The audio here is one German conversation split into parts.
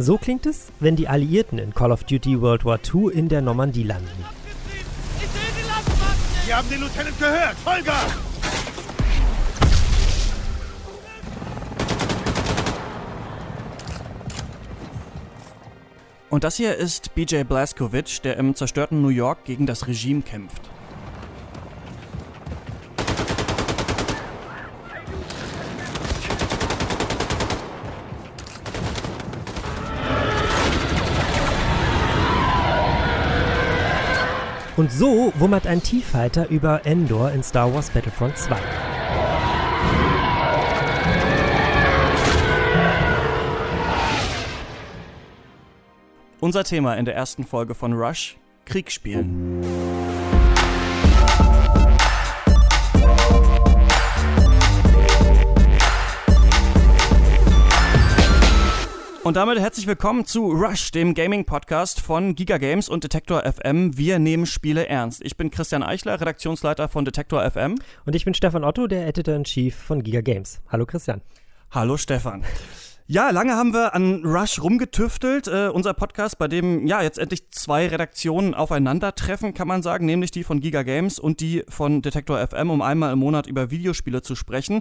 So klingt es, wenn die Alliierten in Call of Duty World War II in der Normandie landen. Sie haben den Lieutenant gehört! Vollgas! Und das hier ist BJ Blazkowicz, der im zerstörten New York gegen das Regime kämpft. Und so wummert ein T-Fighter über Endor in Star Wars Battlefront 2. Unser Thema in der ersten Folge von Rush: Kriegsspielen. Und damit herzlich willkommen zu Rush, dem Gaming-Podcast von Giga Games und Detektor FM. Wir nehmen Spiele ernst. Ich bin Christian Eichler, Redaktionsleiter von Detektor FM. Und ich bin Stefan Otto, der Editor-in-Chief von Giga Games. Hallo Christian. Hallo Stefan. Ja, lange haben wir an Rush rumgetüftelt. Äh, unser Podcast, bei dem ja jetzt endlich zwei Redaktionen aufeinandertreffen, kann man sagen, nämlich die von Giga Games und die von Detektor FM, um einmal im Monat über Videospiele zu sprechen.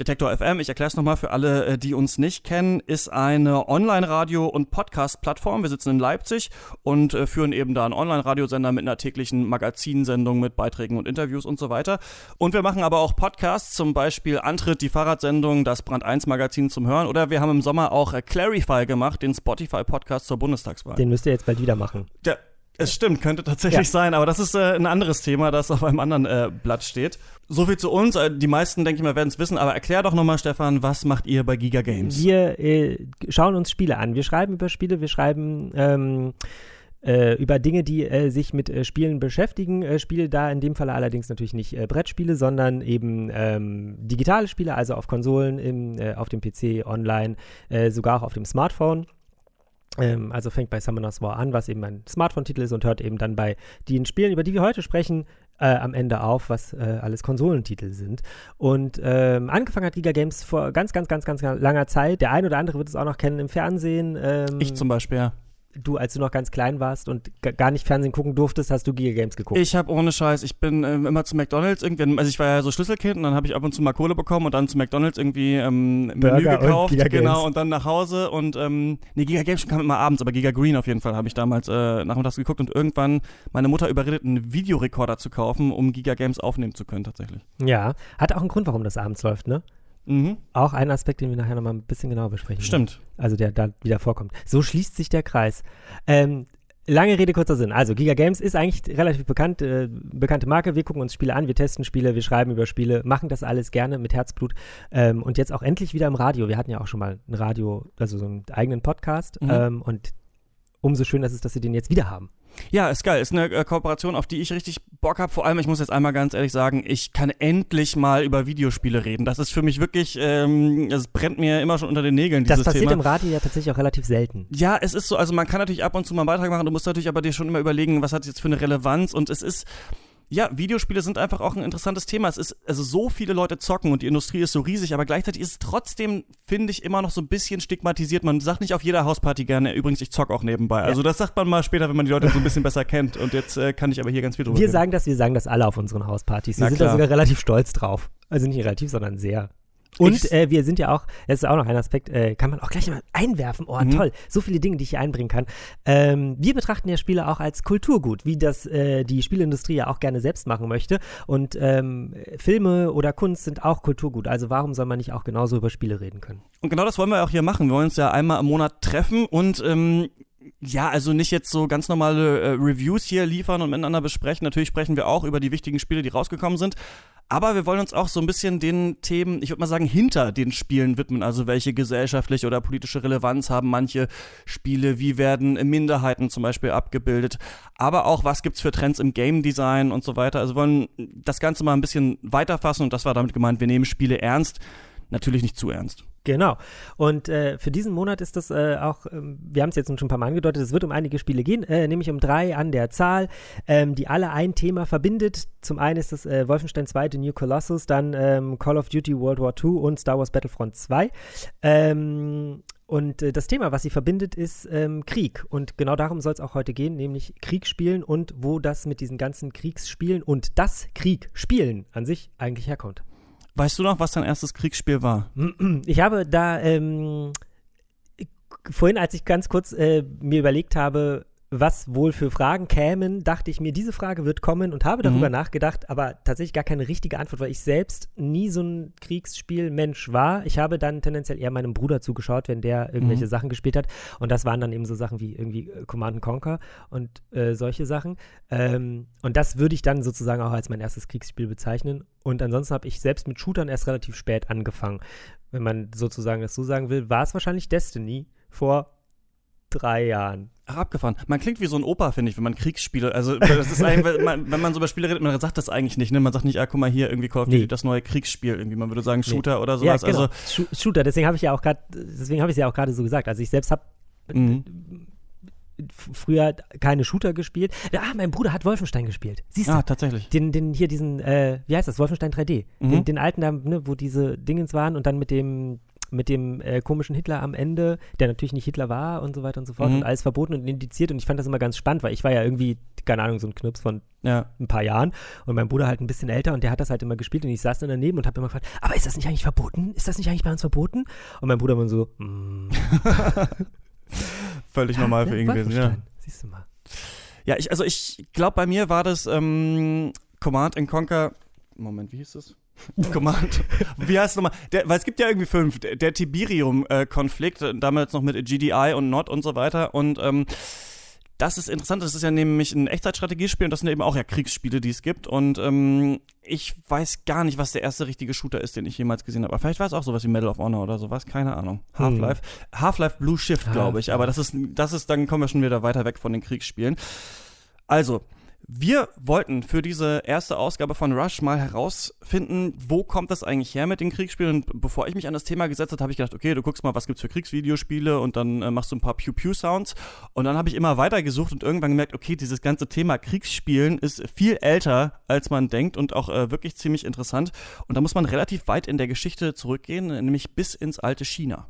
Detektor FM, ich erkläre es nochmal für alle, äh, die uns nicht kennen, ist eine Online-Radio- und Podcast-Plattform. Wir sitzen in Leipzig und äh, führen eben da einen Online-Radiosender mit einer täglichen Magazinsendung mit Beiträgen und Interviews und so weiter. Und wir machen aber auch Podcasts, zum Beispiel Antritt, die Fahrradsendung, das Brand 1 Magazin zum Hören. Oder wir haben im Sommer auch äh, Clarify gemacht, den Spotify-Podcast zur Bundestagswahl. Den müsst ihr jetzt bald wieder machen. Ja, es stimmt, könnte tatsächlich ja. sein, aber das ist äh, ein anderes Thema, das auf einem anderen äh, Blatt steht. So viel zu uns. Äh, die meisten, denke ich mal, werden es wissen, aber erklär doch nochmal, Stefan, was macht ihr bei Giga Games? Wir äh, schauen uns Spiele an. Wir schreiben über Spiele, wir schreiben ähm, äh, über Dinge, die äh, sich mit Spielen beschäftigen. Spiele da in dem Fall allerdings natürlich nicht Brettspiele, sondern eben ähm, digitale Spiele, also auf Konsolen, im, auf dem PC, online, sogar auch auf dem Smartphone. Ähm, also fängt bei Summoners War an, was eben ein Smartphone-Titel ist und hört eben dann bei den Spielen, über die wir heute sprechen, äh, am Ende auf, was äh, alles Konsolentitel sind. Und ähm, angefangen hat Giga Games vor ganz, ganz, ganz, ganz langer Zeit. Der ein oder andere wird es auch noch kennen im Fernsehen. Ähm, ich zum Beispiel, ja du, als du noch ganz klein warst und gar nicht Fernsehen gucken durftest, hast du Giga Games geguckt? Ich habe ohne Scheiß, ich bin ähm, immer zu McDonalds irgendwie, also ich war ja so Schlüsselkind und dann habe ich ab und zu mal Kohle bekommen und dann zu McDonalds irgendwie ähm, Menü gekauft, und genau, und dann nach Hause und ähm, nee, Giga Games kam immer abends, aber Giga Green auf jeden Fall habe ich damals äh, nachmittags geguckt und irgendwann meine Mutter überredet, einen Videorekorder zu kaufen, um Giga Games aufnehmen zu können tatsächlich. Ja, hat auch einen Grund, warum das abends läuft, ne? Mhm. Auch ein Aspekt, den wir nachher nochmal ein bisschen genauer besprechen. Stimmt. Werden. Also der da wieder vorkommt. So schließt sich der Kreis. Ähm, lange Rede, kurzer Sinn. Also Giga Games ist eigentlich relativ bekannt, äh, bekannte Marke. Wir gucken uns Spiele an, wir testen Spiele, wir schreiben über Spiele, machen das alles gerne mit Herzblut. Ähm, und jetzt auch endlich wieder im Radio. Wir hatten ja auch schon mal ein Radio, also so einen eigenen Podcast. Mhm. Ähm, und umso schöner ist es, dass sie den jetzt wieder haben. Ja, ist geil. Ist eine äh, Kooperation, auf die ich richtig Bock habe. Vor allem, ich muss jetzt einmal ganz ehrlich sagen, ich kann endlich mal über Videospiele reden. Das ist für mich wirklich, ähm, es brennt mir immer schon unter den Nägeln, dieses Das passiert Thema. im Radio ja tatsächlich auch relativ selten. Ja, es ist so, also man kann natürlich ab und zu mal einen Beitrag machen, du musst natürlich aber dir schon immer überlegen, was hat jetzt für eine Relevanz und es ist ja, Videospiele sind einfach auch ein interessantes Thema. Es ist, also so viele Leute zocken und die Industrie ist so riesig, aber gleichzeitig ist es trotzdem, finde ich, immer noch so ein bisschen stigmatisiert. Man sagt nicht auf jeder Hausparty gerne, übrigens, ich zock auch nebenbei. Also das sagt man mal später, wenn man die Leute so ein bisschen besser kennt. Und jetzt äh, kann ich aber hier ganz viel drüber Wir reden. sagen das, wir sagen das alle auf unseren Hauspartys. Wir Na sind klar. da sogar relativ stolz drauf. Also nicht relativ, sondern sehr. Und äh, wir sind ja auch, das ist auch noch ein Aspekt, äh, kann man auch gleich mal einwerfen. Oh, mhm. toll, so viele Dinge, die ich hier einbringen kann. Ähm, wir betrachten ja Spiele auch als Kulturgut, wie das äh, die Spielindustrie ja auch gerne selbst machen möchte. Und ähm, Filme oder Kunst sind auch Kulturgut. Also warum soll man nicht auch genauso über Spiele reden können? Und genau das wollen wir auch hier machen. Wir wollen uns ja einmal im Monat treffen und ähm, ja, also nicht jetzt so ganz normale äh, Reviews hier liefern und miteinander besprechen. Natürlich sprechen wir auch über die wichtigen Spiele, die rausgekommen sind. Aber wir wollen uns auch so ein bisschen den Themen, ich würde mal sagen, hinter den Spielen widmen. Also welche gesellschaftliche oder politische Relevanz haben manche Spiele, wie werden Minderheiten zum Beispiel abgebildet. Aber auch, was gibt's für Trends im Game Design und so weiter. Also wollen das Ganze mal ein bisschen weiterfassen und das war damit gemeint, wir nehmen Spiele ernst. Natürlich nicht zu ernst. Genau. Und äh, für diesen Monat ist das äh, auch, ähm, wir haben es jetzt schon ein paar Mal angedeutet, es wird um einige Spiele gehen, äh, nämlich um drei an der Zahl, ähm, die alle ein Thema verbindet. Zum einen ist das äh, Wolfenstein 2, The New Colossus, dann ähm, Call of Duty World War II und Star Wars Battlefront 2. Ähm, und äh, das Thema, was sie verbindet, ist ähm, Krieg. Und genau darum soll es auch heute gehen, nämlich Kriegsspielen und wo das mit diesen ganzen Kriegsspielen und das Kriegspielen an sich eigentlich herkommt. Weißt du noch, was dein erstes Kriegsspiel war? Ich habe da ähm, vorhin, als ich ganz kurz äh, mir überlegt habe, was wohl für Fragen kämen, dachte ich mir, diese Frage wird kommen und habe darüber mhm. nachgedacht, aber tatsächlich gar keine richtige Antwort, weil ich selbst nie so ein Kriegsspielmensch war. Ich habe dann tendenziell eher meinem Bruder zugeschaut, wenn der irgendwelche mhm. Sachen gespielt hat. Und das waren dann eben so Sachen wie irgendwie äh, Command Conquer und äh, solche Sachen. Ähm, und das würde ich dann sozusagen auch als mein erstes Kriegsspiel bezeichnen. Und ansonsten habe ich selbst mit Shootern erst relativ spät angefangen. Wenn man sozusagen das so sagen will, war es wahrscheinlich Destiny vor drei Jahren. Ach, abgefahren. Man klingt wie so ein Opa, finde ich, wenn man Kriegsspiele. Also, das ist eigentlich, wenn man, wenn man so über Spiele redet, man sagt das eigentlich nicht. Ne? Man sagt nicht, ah, guck mal hier, irgendwie Call of Duty, nee. das neue Kriegsspiel. Irgendwie. Man würde sagen Shooter nee. oder sowas. Ja, genau. also, Shooter, deswegen habe ich ja auch gerade, deswegen habe ich es ja auch gerade so gesagt. Also, ich selbst habe. Mhm. Früher keine Shooter gespielt. Ah, mein Bruder hat Wolfenstein gespielt. Siehst du? Ah, tatsächlich. Den, den hier diesen, äh, wie heißt das? Wolfenstein 3D. Mhm. Den, den, alten, da, ne, wo diese Dingens waren und dann mit dem mit dem äh, komischen Hitler am Ende, der natürlich nicht Hitler war und so weiter und so fort mhm. und alles verboten und indiziert. Und ich fand das immer ganz spannend, weil ich war ja irgendwie, keine Ahnung, so ein Knips von ja. ein paar Jahren und mein Bruder halt ein bisschen älter und der hat das halt immer gespielt und ich saß dann daneben und habe immer gefragt, aber ist das nicht eigentlich verboten? Ist das nicht eigentlich bei uns verboten? Und mein Bruder war so, mm. Völlig normal für ihn gewesen, ja. Siehst du mal. Ja, ich, also ich glaube, bei mir war das ähm, Command Conquer. Moment, wie hieß das? Command. Wie heißt es nochmal? Der, weil es gibt ja irgendwie fünf. Der, der Tiberium-Konflikt, äh, damals noch mit GDI und NOT und so weiter. Und ähm, das ist interessant. Das ist ja nämlich ein Echtzeitstrategiespiel und das sind eben auch ja Kriegsspiele, die es gibt. Und ähm, ich weiß gar nicht, was der erste richtige Shooter ist, den ich jemals gesehen habe. Aber vielleicht war es auch sowas wie Medal of Honor oder sowas. Keine Ahnung. Hm. Half-Life. Hm. Half-Life Blue Shift, glaube ich. Aber das ist, das ist, dann kommen wir schon wieder weiter weg von den Kriegsspielen. Also, wir wollten für diese erste Ausgabe von Rush mal herausfinden, wo kommt das eigentlich her mit den Kriegsspielen. Und bevor ich mich an das Thema gesetzt habe, habe ich gedacht, okay, du guckst mal, was gibt's für Kriegsvideospiele und dann äh, machst du ein paar Pew-Pew-Sounds. Und dann habe ich immer weiter gesucht und irgendwann gemerkt, okay, dieses ganze Thema Kriegsspielen ist viel älter, als man denkt und auch äh, wirklich ziemlich interessant. Und da muss man relativ weit in der Geschichte zurückgehen, nämlich bis ins alte China.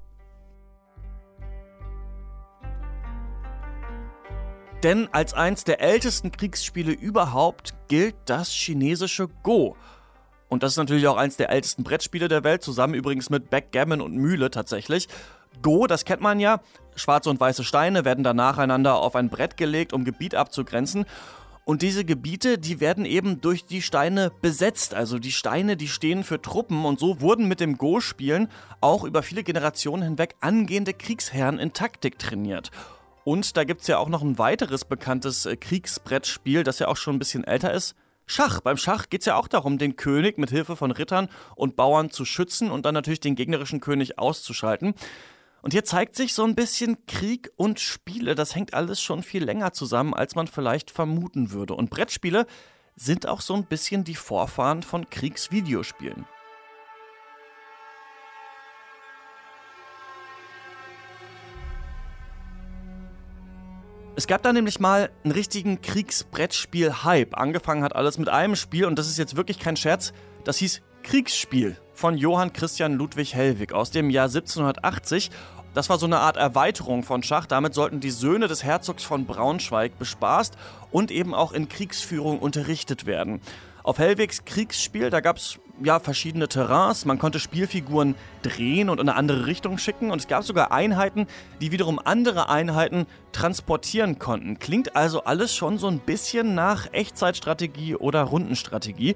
Denn als eins der ältesten Kriegsspiele überhaupt gilt das chinesische Go. Und das ist natürlich auch eins der ältesten Brettspiele der Welt, zusammen übrigens mit Backgammon und Mühle tatsächlich. Go, das kennt man ja. Schwarze und weiße Steine werden dann nacheinander auf ein Brett gelegt, um Gebiet abzugrenzen. Und diese Gebiete, die werden eben durch die Steine besetzt. Also die Steine, die stehen für Truppen. Und so wurden mit dem Go-Spielen auch über viele Generationen hinweg angehende Kriegsherren in Taktik trainiert. Und da gibt es ja auch noch ein weiteres bekanntes äh, Kriegsbrettspiel, das ja auch schon ein bisschen älter ist. Schach. Beim Schach geht es ja auch darum, den König mit Hilfe von Rittern und Bauern zu schützen und dann natürlich den gegnerischen König auszuschalten. Und hier zeigt sich so ein bisschen Krieg und Spiele. Das hängt alles schon viel länger zusammen, als man vielleicht vermuten würde. Und Brettspiele sind auch so ein bisschen die Vorfahren von Kriegsvideospielen. Es gab da nämlich mal einen richtigen Kriegsbrettspiel-Hype. Angefangen hat alles mit einem Spiel und das ist jetzt wirklich kein Scherz. Das hieß Kriegsspiel von Johann Christian Ludwig Hellwig aus dem Jahr 1780. Das war so eine Art Erweiterung von Schach. Damit sollten die Söhne des Herzogs von Braunschweig bespaßt und eben auch in Kriegsführung unterrichtet werden. Auf Hellwegs Kriegsspiel, da gab es ja, verschiedene Terrains. Man konnte Spielfiguren drehen und in eine andere Richtung schicken. Und es gab sogar Einheiten, die wiederum andere Einheiten transportieren konnten. Klingt also alles schon so ein bisschen nach Echtzeitstrategie oder Rundenstrategie.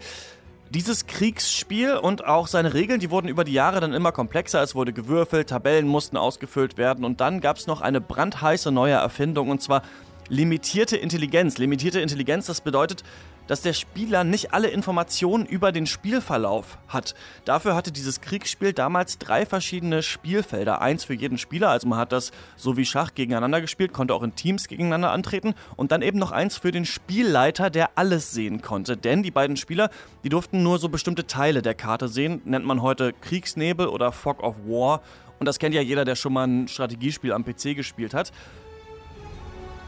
Dieses Kriegsspiel und auch seine Regeln, die wurden über die Jahre dann immer komplexer. Es wurde gewürfelt, Tabellen mussten ausgefüllt werden und dann gab es noch eine brandheiße neue Erfindung und zwar limitierte Intelligenz. Limitierte Intelligenz, das bedeutet, dass der Spieler nicht alle Informationen über den Spielverlauf hat. Dafür hatte dieses Kriegsspiel damals drei verschiedene Spielfelder. Eins für jeden Spieler, also man hat das so wie Schach gegeneinander gespielt, konnte auch in Teams gegeneinander antreten. Und dann eben noch eins für den Spielleiter, der alles sehen konnte. Denn die beiden Spieler, die durften nur so bestimmte Teile der Karte sehen. Nennt man heute Kriegsnebel oder Fog of War. Und das kennt ja jeder, der schon mal ein Strategiespiel am PC gespielt hat.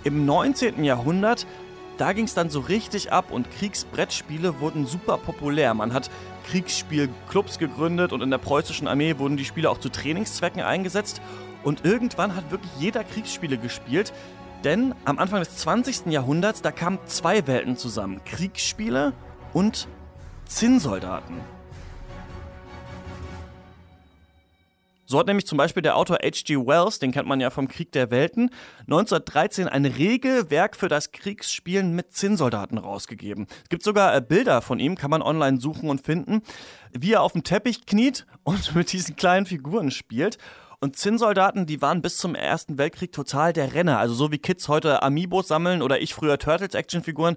Im 19. Jahrhundert da ging es dann so richtig ab und Kriegsbrettspiele wurden super populär. Man hat Kriegsspielclubs gegründet und in der preußischen Armee wurden die Spiele auch zu Trainingszwecken eingesetzt. Und irgendwann hat wirklich jeder Kriegsspiele gespielt, denn am Anfang des 20. Jahrhunderts, da kamen zwei Welten zusammen. Kriegsspiele und Zinnsoldaten. So hat nämlich zum Beispiel der Autor H.G. Wells, den kennt man ja vom Krieg der Welten, 1913 ein Regelwerk für das Kriegsspielen mit Zinnsoldaten rausgegeben. Es gibt sogar äh, Bilder von ihm, kann man online suchen und finden, wie er auf dem Teppich kniet und mit diesen kleinen Figuren spielt. Und Zinnsoldaten, die waren bis zum Ersten Weltkrieg total der Renner. Also so wie Kids heute Amiibos sammeln oder ich früher Turtles-Actionfiguren,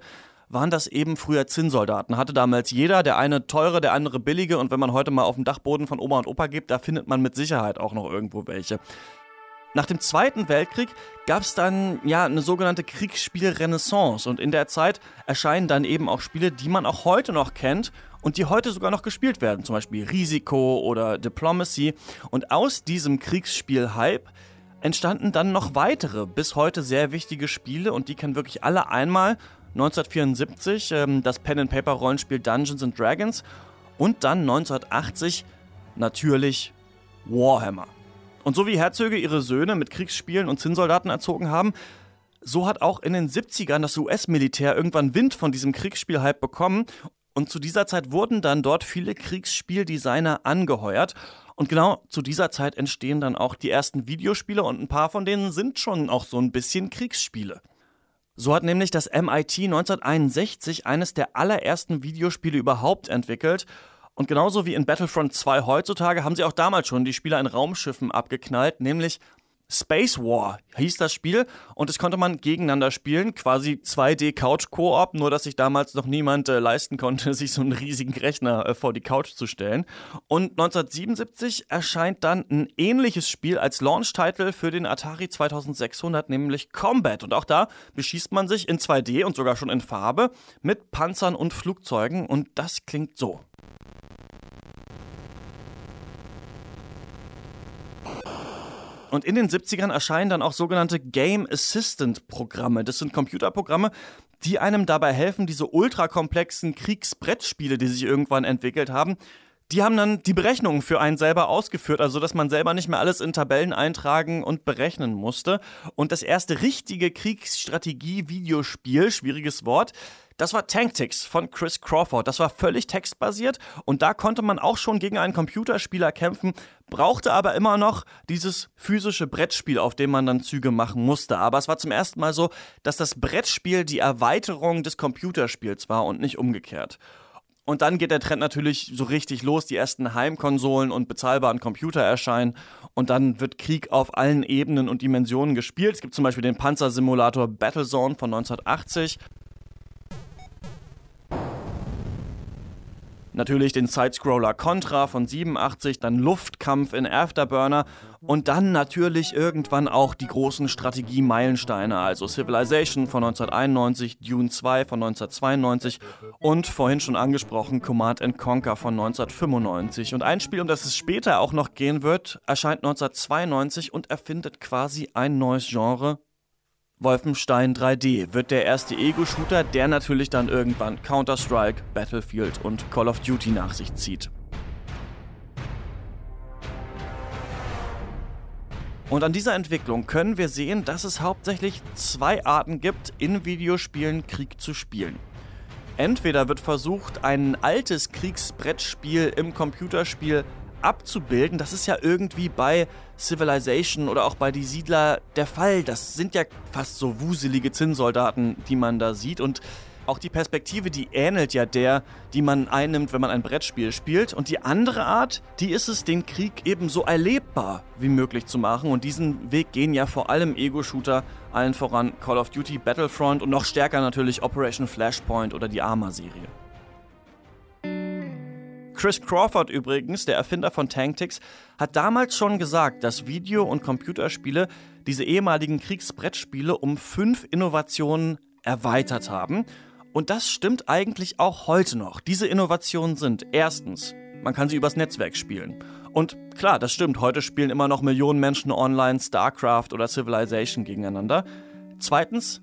waren das eben früher Zinnsoldaten. Hatte damals jeder, der eine teure, der andere billige. Und wenn man heute mal auf dem Dachboden von Oma und Opa gibt, da findet man mit Sicherheit auch noch irgendwo welche. Nach dem Zweiten Weltkrieg gab es dann ja eine sogenannte Kriegsspielrenaissance und in der Zeit erscheinen dann eben auch Spiele, die man auch heute noch kennt und die heute sogar noch gespielt werden, zum Beispiel Risiko oder Diplomacy. Und aus diesem Kriegsspiel-Hype entstanden dann noch weitere, bis heute sehr wichtige Spiele und die kennen wirklich alle einmal 1974 ähm, das Pen-and-Paper-Rollenspiel Dungeons and Dragons und dann 1980 natürlich Warhammer. Und so wie Herzöge ihre Söhne mit Kriegsspielen und Zinnsoldaten erzogen haben, so hat auch in den 70ern das US-Militär irgendwann Wind von diesem Kriegsspielhype bekommen und zu dieser Zeit wurden dann dort viele Kriegsspieldesigner angeheuert. Und genau zu dieser Zeit entstehen dann auch die ersten Videospiele und ein paar von denen sind schon auch so ein bisschen Kriegsspiele. So hat nämlich das MIT 1961 eines der allerersten Videospiele überhaupt entwickelt. Und genauso wie in Battlefront 2 heutzutage haben sie auch damals schon die Spieler in Raumschiffen abgeknallt, nämlich Space War hieß das Spiel und es konnte man gegeneinander spielen, quasi 2D Couch Koop, nur dass sich damals noch niemand äh, leisten konnte, sich so einen riesigen Rechner äh, vor die Couch zu stellen. Und 1977 erscheint dann ein ähnliches Spiel als Launch-Title für den Atari 2600, nämlich Combat. Und auch da beschießt man sich in 2D und sogar schon in Farbe mit Panzern und Flugzeugen und das klingt so. Und in den 70ern erscheinen dann auch sogenannte Game Assistant Programme. Das sind Computerprogramme, die einem dabei helfen, diese ultrakomplexen Kriegsbrettspiele, die sich irgendwann entwickelt haben, die haben dann die Berechnungen für einen selber ausgeführt, also dass man selber nicht mehr alles in Tabellen eintragen und berechnen musste. Und das erste richtige Kriegsstrategie-Videospiel, schwieriges Wort, das war Tactics von Chris Crawford. Das war völlig textbasiert und da konnte man auch schon gegen einen Computerspieler kämpfen, brauchte aber immer noch dieses physische Brettspiel, auf dem man dann Züge machen musste. Aber es war zum ersten Mal so, dass das Brettspiel die Erweiterung des Computerspiels war und nicht umgekehrt. Und dann geht der Trend natürlich so richtig los. Die ersten Heimkonsolen und bezahlbaren Computer erscheinen. Und dann wird Krieg auf allen Ebenen und Dimensionen gespielt. Es gibt zum Beispiel den Panzersimulator Battlezone von 1980. Natürlich den Sidescroller Contra von 87, dann Luftkampf in Afterburner und dann natürlich irgendwann auch die großen Strategie-Meilensteine, also Civilization von 1991, Dune 2 von 1992 und vorhin schon angesprochen Command Conquer von 1995. Und ein Spiel, um das es später auch noch gehen wird, erscheint 1992 und erfindet quasi ein neues Genre, Wolfenstein 3D wird der erste Ego-Shooter, der natürlich dann irgendwann Counter-Strike, Battlefield und Call of Duty nach sich zieht. Und an dieser Entwicklung können wir sehen, dass es hauptsächlich zwei Arten gibt, in Videospielen Krieg zu spielen. Entweder wird versucht, ein altes Kriegsbrettspiel im Computerspiel abzubilden. Das ist ja irgendwie bei Civilization oder auch bei Die Siedler der Fall. Das sind ja fast so wuselige Zinnsoldaten, die man da sieht. Und Auch die Perspektive, die ähnelt ja der, die man einnimmt, wenn man ein Brettspiel spielt. Und die andere Art, die ist es, den Krieg eben so erlebbar wie möglich zu machen. Und diesen Weg gehen ja vor allem Ego-Shooter, allen voran Call of Duty, Battlefront und noch stärker natürlich Operation Flashpoint oder die Arma-Serie. Chris Crawford übrigens, der Erfinder von Tactics, hat damals schon gesagt, dass Video- und Computerspiele diese ehemaligen Kriegsbrettspiele um fünf Innovationen erweitert haben. Und das stimmt eigentlich auch heute noch. Diese Innovationen sind erstens, man kann sie übers Netzwerk spielen. Und klar, das stimmt, heute spielen immer noch Millionen Menschen online StarCraft oder Civilization gegeneinander. Zweitens,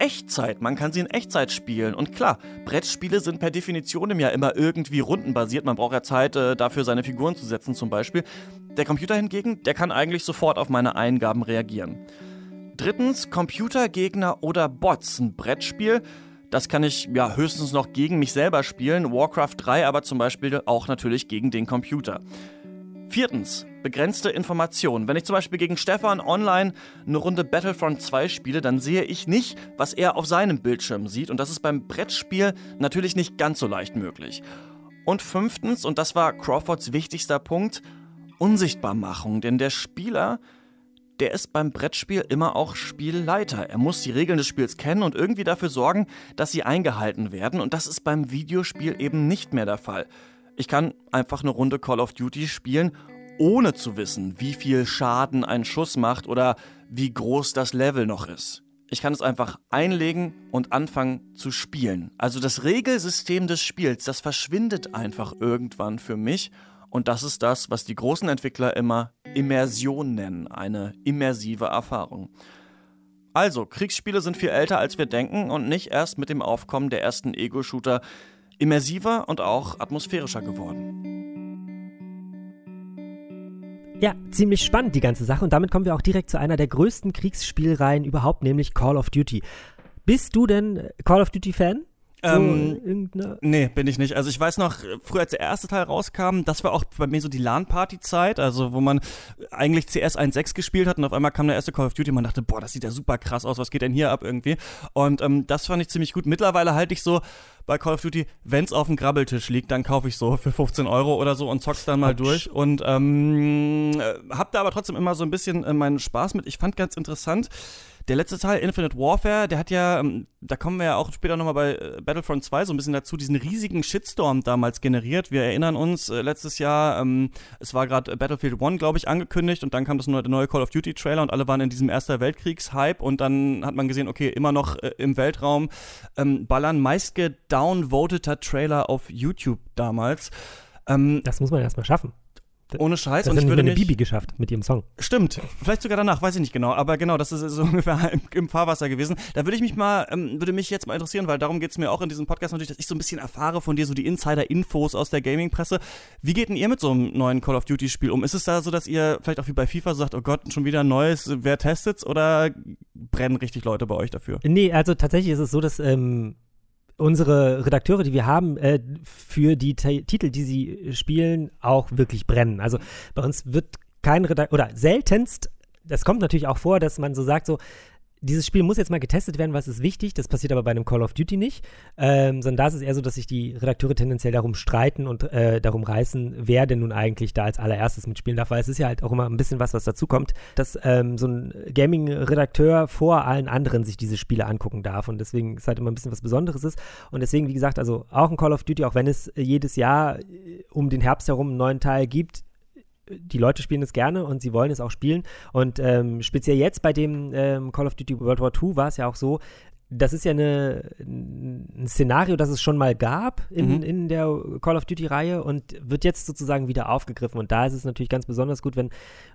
Echtzeit. Man kann sie in Echtzeit spielen. Und klar, Brettspiele sind per Definition ja immer irgendwie rundenbasiert. Man braucht ja Zeit, äh, dafür seine Figuren zu setzen, zum Beispiel. Der Computer hingegen, der kann eigentlich sofort auf meine Eingaben reagieren. Drittens, Computergegner oder Bots. Ein Brettspiel, das kann ich ja höchstens noch gegen mich selber spielen. Warcraft 3 aber zum Beispiel auch natürlich gegen den Computer. Viertens, begrenzte Informationen. Wenn ich zum Beispiel gegen Stefan online eine Runde Battlefront 2 spiele, dann sehe ich nicht, was er auf seinem Bildschirm sieht. Und das ist beim Brettspiel natürlich nicht ganz so leicht möglich. Und fünftens, und das war Crawfords wichtigster Punkt, Unsichtbarmachung. Denn der Spieler, der ist beim Brettspiel immer auch Spielleiter. Er muss die Regeln des Spiels kennen und irgendwie dafür sorgen, dass sie eingehalten werden. Und das ist beim Videospiel eben nicht mehr der Fall. Ich kann einfach eine Runde Call of Duty spielen, ohne zu wissen, wie viel Schaden ein Schuss macht oder wie groß das Level noch ist. Ich kann es einfach einlegen und anfangen zu spielen. Also das Regelsystem des Spiels, das verschwindet einfach irgendwann für mich. Und das ist das, was die großen Entwickler immer Immersion nennen, eine immersive Erfahrung. Also, Kriegsspiele sind viel älter, als wir denken und nicht erst mit dem Aufkommen der ersten Ego-Shooter immersiver und auch atmosphärischer geworden. Ja, ziemlich spannend die ganze Sache und damit kommen wir auch direkt zu einer der größten Kriegsspielreihen überhaupt, nämlich Call of Duty. Bist du denn Call of Duty Fan? So ähm, nee, bin ich nicht. Also ich weiß noch, früher als der erste Teil rauskam, das war auch bei mir so die LAN-Party-Zeit, also wo man eigentlich CS 1.6 gespielt hat und auf einmal kam der erste Call of Duty und man dachte, boah, das sieht ja super krass aus, was geht denn hier ab irgendwie? Und ähm, das fand ich ziemlich gut. Mittlerweile halte ich so bei Call of Duty, wenn es auf dem Grabbeltisch liegt, dann kaufe ich so für 15 Euro oder so und zock's dann mal durch und ähm, äh, hab da aber trotzdem immer so ein bisschen äh, meinen Spaß mit. Ich fand ganz interessant, der letzte Teil, Infinite Warfare, der hat ja, ähm, da kommen wir ja auch später nochmal bei äh, Battlefront 2 so ein bisschen dazu, diesen riesigen Shitstorm damals generiert. Wir erinnern uns, äh, letztes Jahr, ähm, es war gerade Battlefield 1, glaube ich, angekündigt und dann kam das neue, der neue Call of Duty Trailer und alle waren in diesem Erster Weltkriegs-Hype und dann hat man gesehen, okay, immer noch äh, im Weltraum ähm, ballern, meistgedownvoteter Trailer auf YouTube damals. Ähm, das muss man erstmal schaffen. Ohne Scheiß. Das und ich würde eine Bibi geschafft mit ihrem Song. Stimmt. Vielleicht sogar danach, weiß ich nicht genau. Aber genau, das ist so ungefähr im, im Fahrwasser gewesen. Da würde ich mich mal, ähm, würde mich jetzt mal interessieren, weil darum geht es mir auch in diesem Podcast natürlich, dass ich so ein bisschen erfahre von dir, so die Insider-Infos aus der Gaming-Presse. Wie geht denn ihr mit so einem neuen Call of Duty-Spiel um? Ist es da so, dass ihr vielleicht auch wie bei FIFA sagt, oh Gott, schon wieder ein neues, wer testet's? Oder brennen richtig Leute bei euch dafür? Nee, also tatsächlich ist es so, dass ähm, unsere Redakteure, die wir haben, äh, für die T Titel, die sie spielen, auch wirklich brennen. Also bei uns wird kein Redakteur, oder seltenst, das kommt natürlich auch vor, dass man so sagt, so, dieses Spiel muss jetzt mal getestet werden, was ist wichtig. Das passiert aber bei einem Call of Duty nicht. Ähm, sondern da ist es eher so, dass sich die Redakteure tendenziell darum streiten und äh, darum reißen, wer denn nun eigentlich da als allererstes mitspielen darf. Weil es ist ja halt auch immer ein bisschen was, was dazu kommt, dass ähm, so ein Gaming-Redakteur vor allen anderen sich diese Spiele angucken darf. Und deswegen ist halt immer ein bisschen was Besonderes ist. Und deswegen, wie gesagt, also auch ein Call of Duty, auch wenn es jedes Jahr äh, um den Herbst herum einen neuen Teil gibt, die Leute spielen es gerne und sie wollen es auch spielen. Und ähm, speziell jetzt bei dem ähm, Call of Duty World War II war es ja auch so, das ist ja eine, ein Szenario, das es schon mal gab in, mhm. in der Call of Duty-Reihe und wird jetzt sozusagen wieder aufgegriffen. Und da ist es natürlich ganz besonders gut, wenn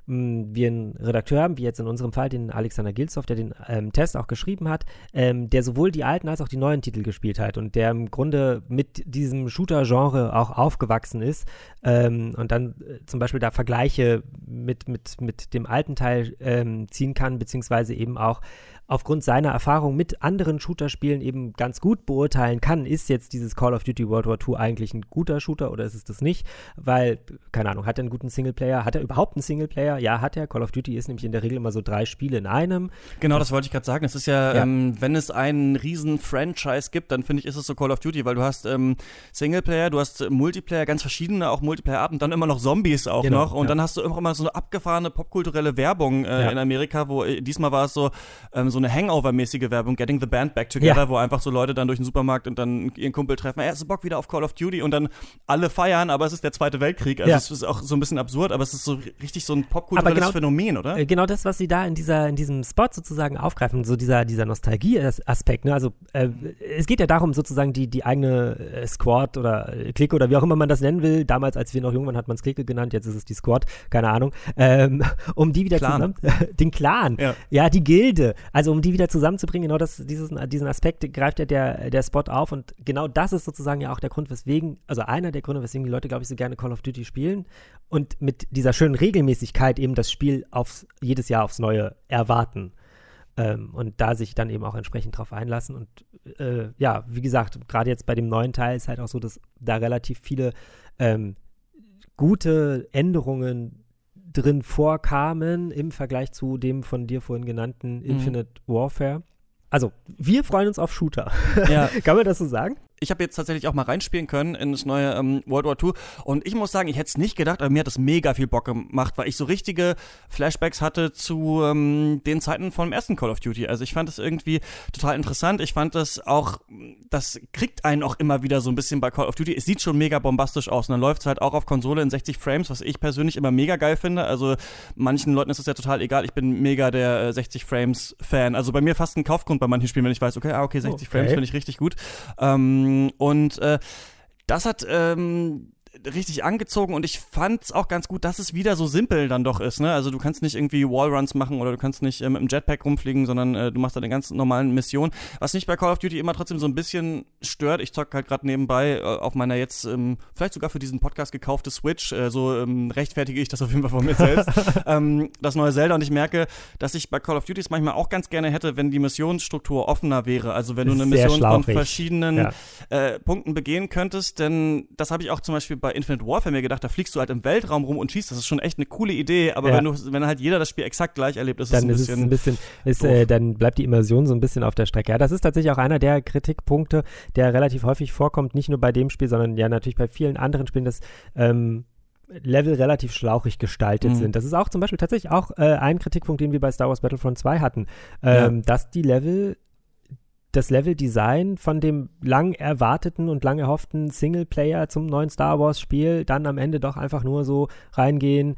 mh, mm, wir einen Redakteur haben, wie jetzt in unserem Fall den Alexander Gilshoff, der den ähm, Test auch geschrieben hat, ähm, der sowohl die alten als auch die neuen Titel gespielt hat und der im Grunde mit diesem Shooter-Genre auch aufgewachsen ist ähm, und dann äh, zum Beispiel da Vergleiche mit, mit, mit dem alten Teil ähm, ziehen kann, beziehungsweise eben auch aufgrund seiner Erfahrung mit anderen anderen Shooter-Spielen eben ganz gut beurteilen kann, ist jetzt dieses Call of Duty World War II eigentlich ein guter Shooter oder ist es das nicht? Weil, keine Ahnung, hat er einen guten Singleplayer? Hat er überhaupt einen Singleplayer? Ja, hat er. Call of Duty ist nämlich in der Regel immer so drei Spiele in einem. Genau, das wollte ich gerade sagen. Es ist ja, ja. Ähm, wenn es einen riesen Franchise gibt, dann finde ich, ist es so Call of Duty, weil du hast ähm, Singleplayer, du hast Multiplayer, ganz verschiedene auch Multiplayer-Arten, dann immer noch Zombies auch genau, noch und ja. dann hast du immer, immer so eine abgefahrene popkulturelle Werbung äh, ja. in Amerika, wo äh, diesmal war es so ähm, so eine Hangover-mäßige Werbung, Getting the Band Back Together, ja. wo einfach so Leute dann durch den Supermarkt und dann ihren Kumpel treffen, er ist Bock wieder auf Call of Duty und dann alle feiern, aber es ist der Zweite Weltkrieg, also es ist auch so ein bisschen absurd, aber es ist so richtig so ein popkulturelles genau, Phänomen, oder? Äh, genau das, was sie da in dieser in diesem Spot sozusagen aufgreifen, so dieser dieser Nostalgie-Aspekt, ne? Also äh, es geht ja darum sozusagen die die eigene äh, Squad oder Clique oder wie auch immer man das nennen will. Damals, als wir noch jung waren, hat man es Clique genannt, jetzt ist es die Squad, keine Ahnung. Ähm, um die wieder Clan. zusammen, den Clan, ja. ja. die Gilde, also um die wieder zusammenzubringen, genau das, dieses, diesen Aspekt greift ja der, der Spot auf und genau das ist sozusagen ja auch der Grund, weswegen, also einer der Gründe, weswegen die Leute, glaube ich, so gerne Call of Duty spielen und mit dieser schönen Regelmäßigkeit eben das Spiel aufs, jedes Jahr aufs Neue erwarten. Ähm, und da sich dann eben auch entsprechend drauf einlassen. Und äh, ja, wie gesagt, gerade jetzt bei dem neuen Teil ist halt auch so, dass da relativ viele ähm, gute Änderungen drin vorkamen im Vergleich zu dem von dir vorhin genannten mhm. Infinite mhm. Warfare. Also, wir freuen uns auf Shooter. Ja. Kann man das so sagen? Ich habe jetzt tatsächlich auch mal reinspielen können in das neue ähm, World War II und ich muss sagen, ich hätte es nicht gedacht, aber mir hat das mega viel Bock gemacht, weil ich so richtige Flashbacks hatte zu ähm, den Zeiten vom ersten Call of Duty. Also ich fand es irgendwie total interessant. Ich fand das auch, das kriegt einen auch immer wieder so ein bisschen bei Call of Duty. Es sieht schon mega bombastisch aus und dann läuft es halt auch auf Konsole in 60 Frames, was ich persönlich immer mega geil finde. Also manchen Leuten ist es ja total egal. Ich bin mega der äh, 60 Frames Fan. Also bei mir fast ein Kaufgrund bei manchen Spielen, wenn ich weiß, okay, ah, okay, 60 okay. Frames finde ich richtig gut. Ähm, und äh, das hat ähm, richtig angezogen und ich fand es auch ganz gut, dass es wieder so simpel dann doch ist. Ne? Also du kannst nicht irgendwie Wallruns machen oder du kannst nicht äh, mit dem Jetpack rumfliegen, sondern äh, du machst eine ganz normalen Mission. Was mich bei Call of Duty immer trotzdem so ein bisschen stört, ich zocke halt gerade nebenbei äh, auf meiner jetzt ähm, vielleicht sogar für diesen Podcast gekaufte Switch, äh, so ähm, rechtfertige ich das auf jeden Fall von mir selbst, ähm, das neue Zelda und ich merke, dass ich bei Call of Duty es manchmal auch ganz gerne hätte, wenn die Missionsstruktur offener wäre. Also wenn du eine Mission von verschiedenen ja. Äh, Punkten begehen könntest, denn das habe ich auch zum Beispiel bei Infinite Warfare mir gedacht, da fliegst du halt im Weltraum rum und schießt. Das ist schon echt eine coole Idee, aber ja. wenn, du, wenn halt jeder das Spiel exakt gleich erlebt, ist dann es ein bisschen. Ist, äh, dann bleibt die Immersion so ein bisschen auf der Strecke. Ja, das ist tatsächlich auch einer der Kritikpunkte, der relativ häufig vorkommt, nicht nur bei dem Spiel, sondern ja natürlich bei vielen anderen Spielen, dass ähm, Level relativ schlauchig gestaltet mhm. sind. Das ist auch zum Beispiel tatsächlich auch äh, ein Kritikpunkt, den wir bei Star Wars Battlefront 2 hatten, ähm, ja. dass die Level das Leveldesign von dem lang erwarteten und lang erhofften Singleplayer zum neuen Star Wars Spiel dann am Ende doch einfach nur so reingehen,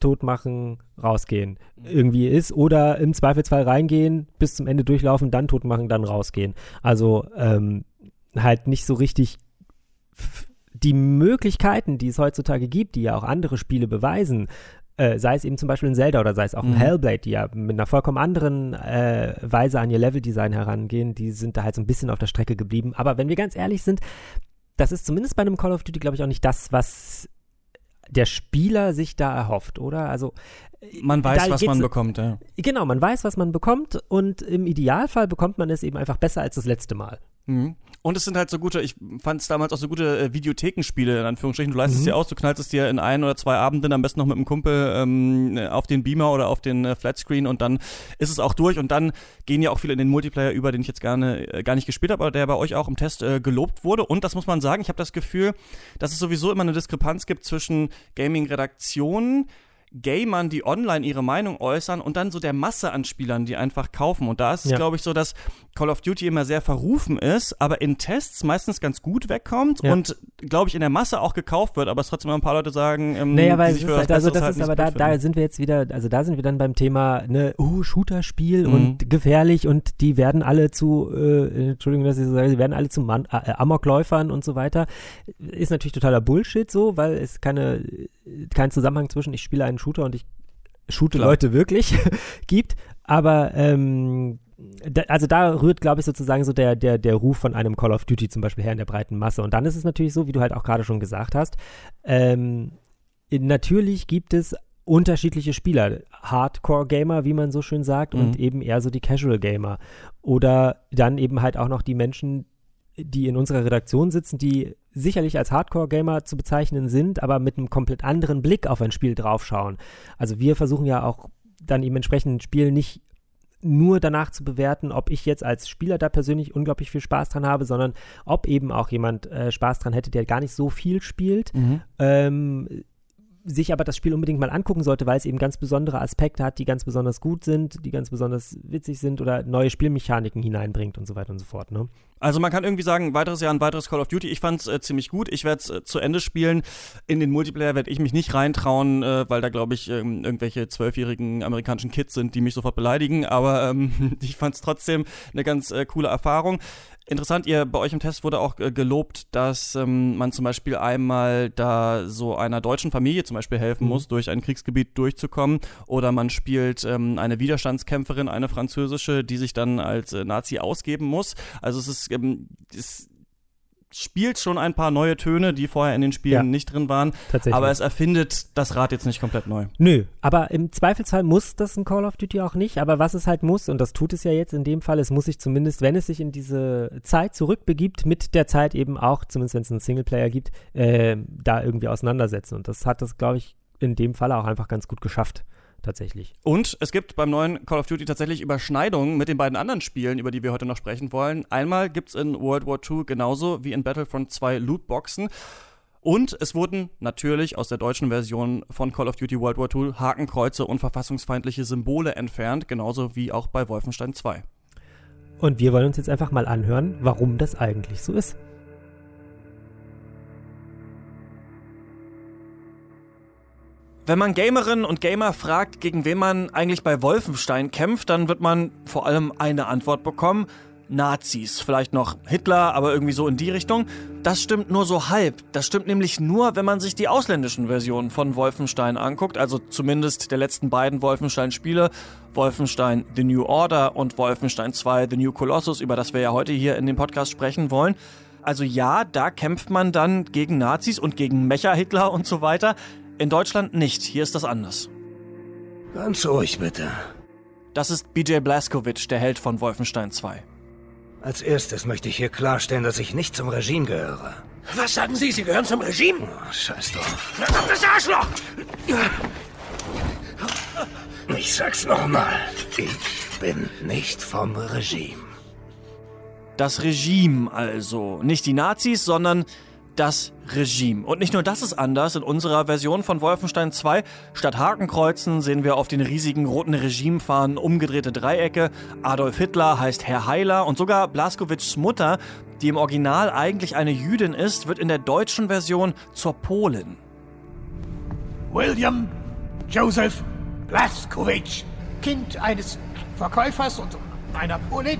tot machen, rausgehen irgendwie ist oder im Zweifelsfall reingehen, bis zum Ende durchlaufen, dann tot machen, dann rausgehen. Also ähm, halt nicht so richtig die Möglichkeiten, die es heutzutage gibt, die ja auch andere Spiele beweisen, äh, sei es eben zum Beispiel ein Zelda oder sei es auch ein mhm. Hellblade, die ja mit einer vollkommen anderen äh, Weise an ihr Leveldesign herangehen, die sind da halt so ein bisschen auf der Strecke geblieben. Aber wenn wir ganz ehrlich sind, das ist zumindest bei einem Call of Duty, glaube ich, auch nicht das, was der Spieler sich da erhofft, oder? Also man weiß, was man bekommt, ja. Genau, man weiß, was man bekommt und im Idealfall bekommt man es eben einfach besser als das letzte Mal. Mhm. Und es sind halt so gute, ich fand es damals auch so gute äh, Videothekenspiele, in Anführungsstrichen. Du leistest mhm. dir aus, du knallst es dir in ein oder zwei Abenden, am besten noch mit einem Kumpel ähm, auf den Beamer oder auf den äh, Flatscreen und dann ist es auch durch und dann gehen ja auch viele in den Multiplayer über, den ich jetzt gerne, äh, gar nicht gespielt habe, aber der bei euch auch im Test äh, gelobt wurde. Und das muss man sagen, ich habe das Gefühl, dass es sowieso immer eine Diskrepanz gibt zwischen Gaming-Redaktionen, Gamern, die online ihre Meinung äußern und dann so der Masse an Spielern, die einfach kaufen. Und da ist es, ja. glaube ich, so, dass Call of Duty immer sehr verrufen ist, aber in Tests meistens ganz gut wegkommt ja. und, glaube ich, in der Masse auch gekauft wird, aber es trotzdem ein paar Leute sagen, ähm, naja, weil es ist halt, also das ist, aber da, da sind wir jetzt wieder, also da sind wir dann beim Thema, ne, uh, Shooter-Spiel mhm. und gefährlich und die werden alle zu, äh, Entschuldigung, dass ich so sage, die werden alle zu Man äh, Amokläufern und so weiter. Ist natürlich totaler Bullshit so, weil es keine, kein Zusammenhang zwischen ich spiele einen einen Shooter und ich shoote Klar. Leute wirklich gibt. Aber ähm, da, also da rührt, glaube ich, sozusagen so der, der, der Ruf von einem Call of Duty zum Beispiel her in der breiten Masse. Und dann ist es natürlich so, wie du halt auch gerade schon gesagt hast, ähm, natürlich gibt es unterschiedliche Spieler. Hardcore-Gamer, wie man so schön sagt, mhm. und eben eher so die Casual-Gamer. Oder dann eben halt auch noch die Menschen, die in unserer Redaktion sitzen, die sicherlich als Hardcore-Gamer zu bezeichnen sind, aber mit einem komplett anderen Blick auf ein Spiel draufschauen. Also wir versuchen ja auch dann eben entsprechend ein Spiel nicht nur danach zu bewerten, ob ich jetzt als Spieler da persönlich unglaublich viel Spaß dran habe, sondern ob eben auch jemand äh, Spaß dran hätte, der gar nicht so viel spielt. Mhm. Ähm, sich aber das Spiel unbedingt mal angucken sollte, weil es eben ganz besondere Aspekte hat, die ganz besonders gut sind, die ganz besonders witzig sind oder neue Spielmechaniken hineinbringt und so weiter und so fort. Ne? Also man kann irgendwie sagen, weiteres Jahr ein weiteres Call of Duty. Ich fand es äh, ziemlich gut. Ich werde es äh, zu Ende spielen. In den Multiplayer werde ich mich nicht reintrauen, äh, weil da glaube ich ähm, irgendwelche zwölfjährigen amerikanischen Kids sind, die mich sofort beleidigen. Aber ähm, ich fand es trotzdem eine ganz äh, coole Erfahrung. Interessant, ihr bei euch im Test wurde auch äh, gelobt, dass ähm, man zum Beispiel einmal da so einer deutschen Familie zum Beispiel helfen mhm. muss, durch ein Kriegsgebiet durchzukommen. Oder man spielt ähm, eine Widerstandskämpferin, eine französische, die sich dann als äh, Nazi ausgeben muss. Also es ist, ähm, es spielt schon ein paar neue Töne, die vorher in den Spielen ja, nicht drin waren. Tatsächlich. Aber es erfindet das Rad jetzt nicht komplett neu. Nö, aber im Zweifelsfall muss das ein Call of Duty auch nicht. Aber was es halt muss, und das tut es ja jetzt in dem Fall, es muss sich zumindest, wenn es sich in diese Zeit zurückbegibt, mit der Zeit eben auch, zumindest wenn es einen Singleplayer gibt, äh, da irgendwie auseinandersetzen. Und das hat das, glaube ich, in dem Fall auch einfach ganz gut geschafft tatsächlich. Und es gibt beim neuen Call of Duty tatsächlich Überschneidungen mit den beiden anderen Spielen, über die wir heute noch sprechen wollen. Einmal gibt es in World War II genauso wie in Battlefront 2 Lootboxen. Und es wurden natürlich aus der deutschen Version von Call of Duty World War II Hakenkreuze und verfassungsfeindliche Symbole entfernt, genauso wie auch bei Wolfenstein 2. Und wir wollen uns jetzt einfach mal anhören, warum das eigentlich so ist. Wenn man Gamerinnen und Gamer fragt, gegen wen man eigentlich bei Wolfenstein kämpft, dann wird man vor allem eine Antwort bekommen. Nazis, vielleicht noch Hitler, aber irgendwie so in die Richtung. Das stimmt nur so halb. Das stimmt nämlich nur, wenn man sich die ausländischen Versionen von Wolfenstein anguckt, also zumindest der letzten beiden Wolfenstein-Spiele, Wolfenstein The New Order und Wolfenstein 2 The New Colossus, über das wir ja heute hier in dem Podcast sprechen wollen. Also ja, da kämpft man dann gegen Nazis und gegen Mecha-Hitler und so weiter. In Deutschland nicht, hier ist das anders. Ganz ruhig bitte. Das ist BJ Blazkowicz, der Held von Wolfenstein 2. Als erstes möchte ich hier klarstellen, dass ich nicht zum Regime gehöre. Was sagen Sie? Sie gehören zum Regime? Oh, scheiß drauf. Das Arschloch! Ich sag's nochmal. Ich bin nicht vom Regime. Das Regime also. Nicht die Nazis, sondern das Regime. Und nicht nur das ist anders. In unserer Version von Wolfenstein 2, statt Hakenkreuzen sehen wir auf den riesigen roten Regimefahnen umgedrehte Dreiecke. Adolf Hitler heißt Herr Heiler und sogar Blaskowitschs Mutter, die im Original eigentlich eine Jüdin ist, wird in der deutschen Version zur Polin. William Joseph Blaskowitsch, Kind eines Verkäufers und einer Polin,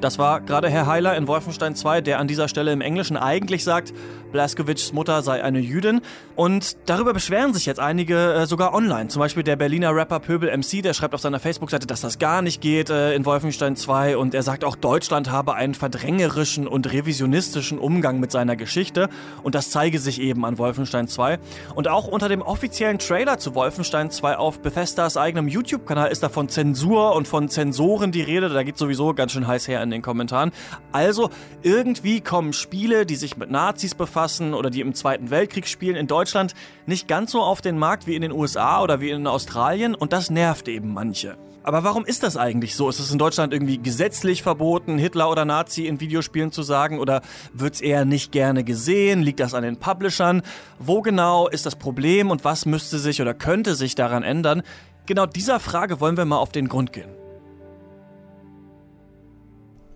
das war gerade Herr Heiler in Wolfenstein 2, der an dieser Stelle im Englischen eigentlich sagt, Blaskowitschs Mutter sei eine Jüdin. Und darüber beschweren sich jetzt einige äh, sogar online. Zum Beispiel der Berliner Rapper Pöbel MC, der schreibt auf seiner Facebook-Seite, dass das gar nicht geht äh, in Wolfenstein 2. Und er sagt auch, Deutschland habe einen verdrängerischen und revisionistischen Umgang mit seiner Geschichte. Und das zeige sich eben an Wolfenstein 2. Und auch unter dem offiziellen Trailer zu Wolfenstein 2 auf Bethesdas eigenem YouTube-Kanal ist da von Zensur und von Zensoren die Rede. Da geht sowieso ganz schön heiß her in den Kommentaren. Also, irgendwie kommen Spiele, die sich mit Nazis befassen, befassen oder die im Zweiten Weltkrieg spielen, in Deutschland nicht ganz so auf den Markt wie in den USA oder wie in Australien und das nervt eben manche. Aber warum ist das eigentlich so? Ist es in Deutschland irgendwie gesetzlich verboten, Hitler oder Nazi in Videospielen zu sagen? Oder wird es eher nicht gerne gesehen? Liegt das an den Publishern? Wo genau ist das Problem und was müsste sich oder könnte sich daran ändern? Genau dieser Frage wollen wir mal auf den Grund gehen.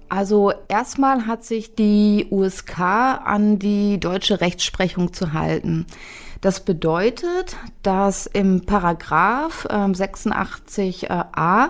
Also erstmal hat sich die USK an die deutsche Rechtsprechung zu halten. Das bedeutet, dass im Paragraph äh, 86a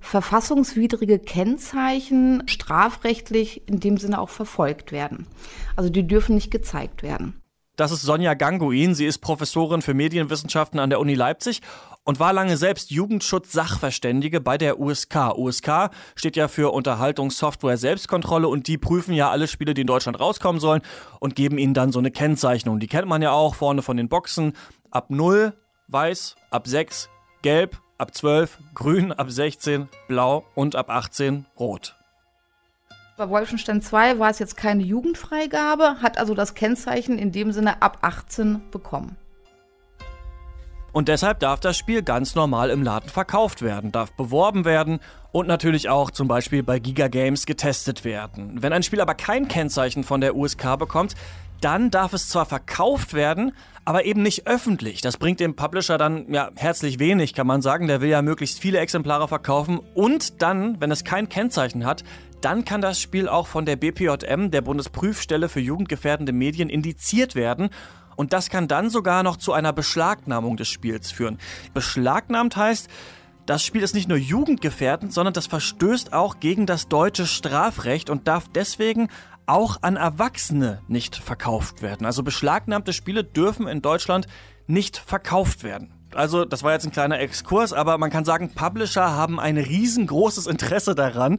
verfassungswidrige Kennzeichen strafrechtlich in dem Sinne auch verfolgt werden. Also die dürfen nicht gezeigt werden. Das ist Sonja Ganguin. Sie ist Professorin für Medienwissenschaften an der Uni Leipzig und war lange selbst Jugendschutz-Sachverständige bei der USK. USK steht ja für Unterhaltungssoftware Selbstkontrolle und die prüfen ja alle Spiele, die in Deutschland rauskommen sollen und geben ihnen dann so eine Kennzeichnung. Die kennt man ja auch vorne von den Boxen. Ab 0 weiß ab 6, gelb ab 12, grün ab 16, blau und ab 18 rot. Bei Wolfenstein 2 war es jetzt keine Jugendfreigabe, hat also das Kennzeichen in dem Sinne ab 18 bekommen. Und deshalb darf das Spiel ganz normal im Laden verkauft werden, darf beworben werden und natürlich auch zum Beispiel bei Giga Games getestet werden. Wenn ein Spiel aber kein Kennzeichen von der USK bekommt, dann darf es zwar verkauft werden, aber eben nicht öffentlich. Das bringt dem Publisher dann ja herzlich wenig, kann man sagen. Der will ja möglichst viele Exemplare verkaufen und dann, wenn es kein Kennzeichen hat, dann kann das Spiel auch von der BPJM, der Bundesprüfstelle für jugendgefährdende Medien, indiziert werden. Und das kann dann sogar noch zu einer Beschlagnahmung des Spiels führen. Beschlagnahmt heißt, das Spiel ist nicht nur jugendgefährdend, sondern das verstößt auch gegen das deutsche Strafrecht und darf deswegen auch an Erwachsene nicht verkauft werden. Also beschlagnahmte Spiele dürfen in Deutschland nicht verkauft werden. Also, das war jetzt ein kleiner Exkurs, aber man kann sagen, Publisher haben ein riesengroßes Interesse daran,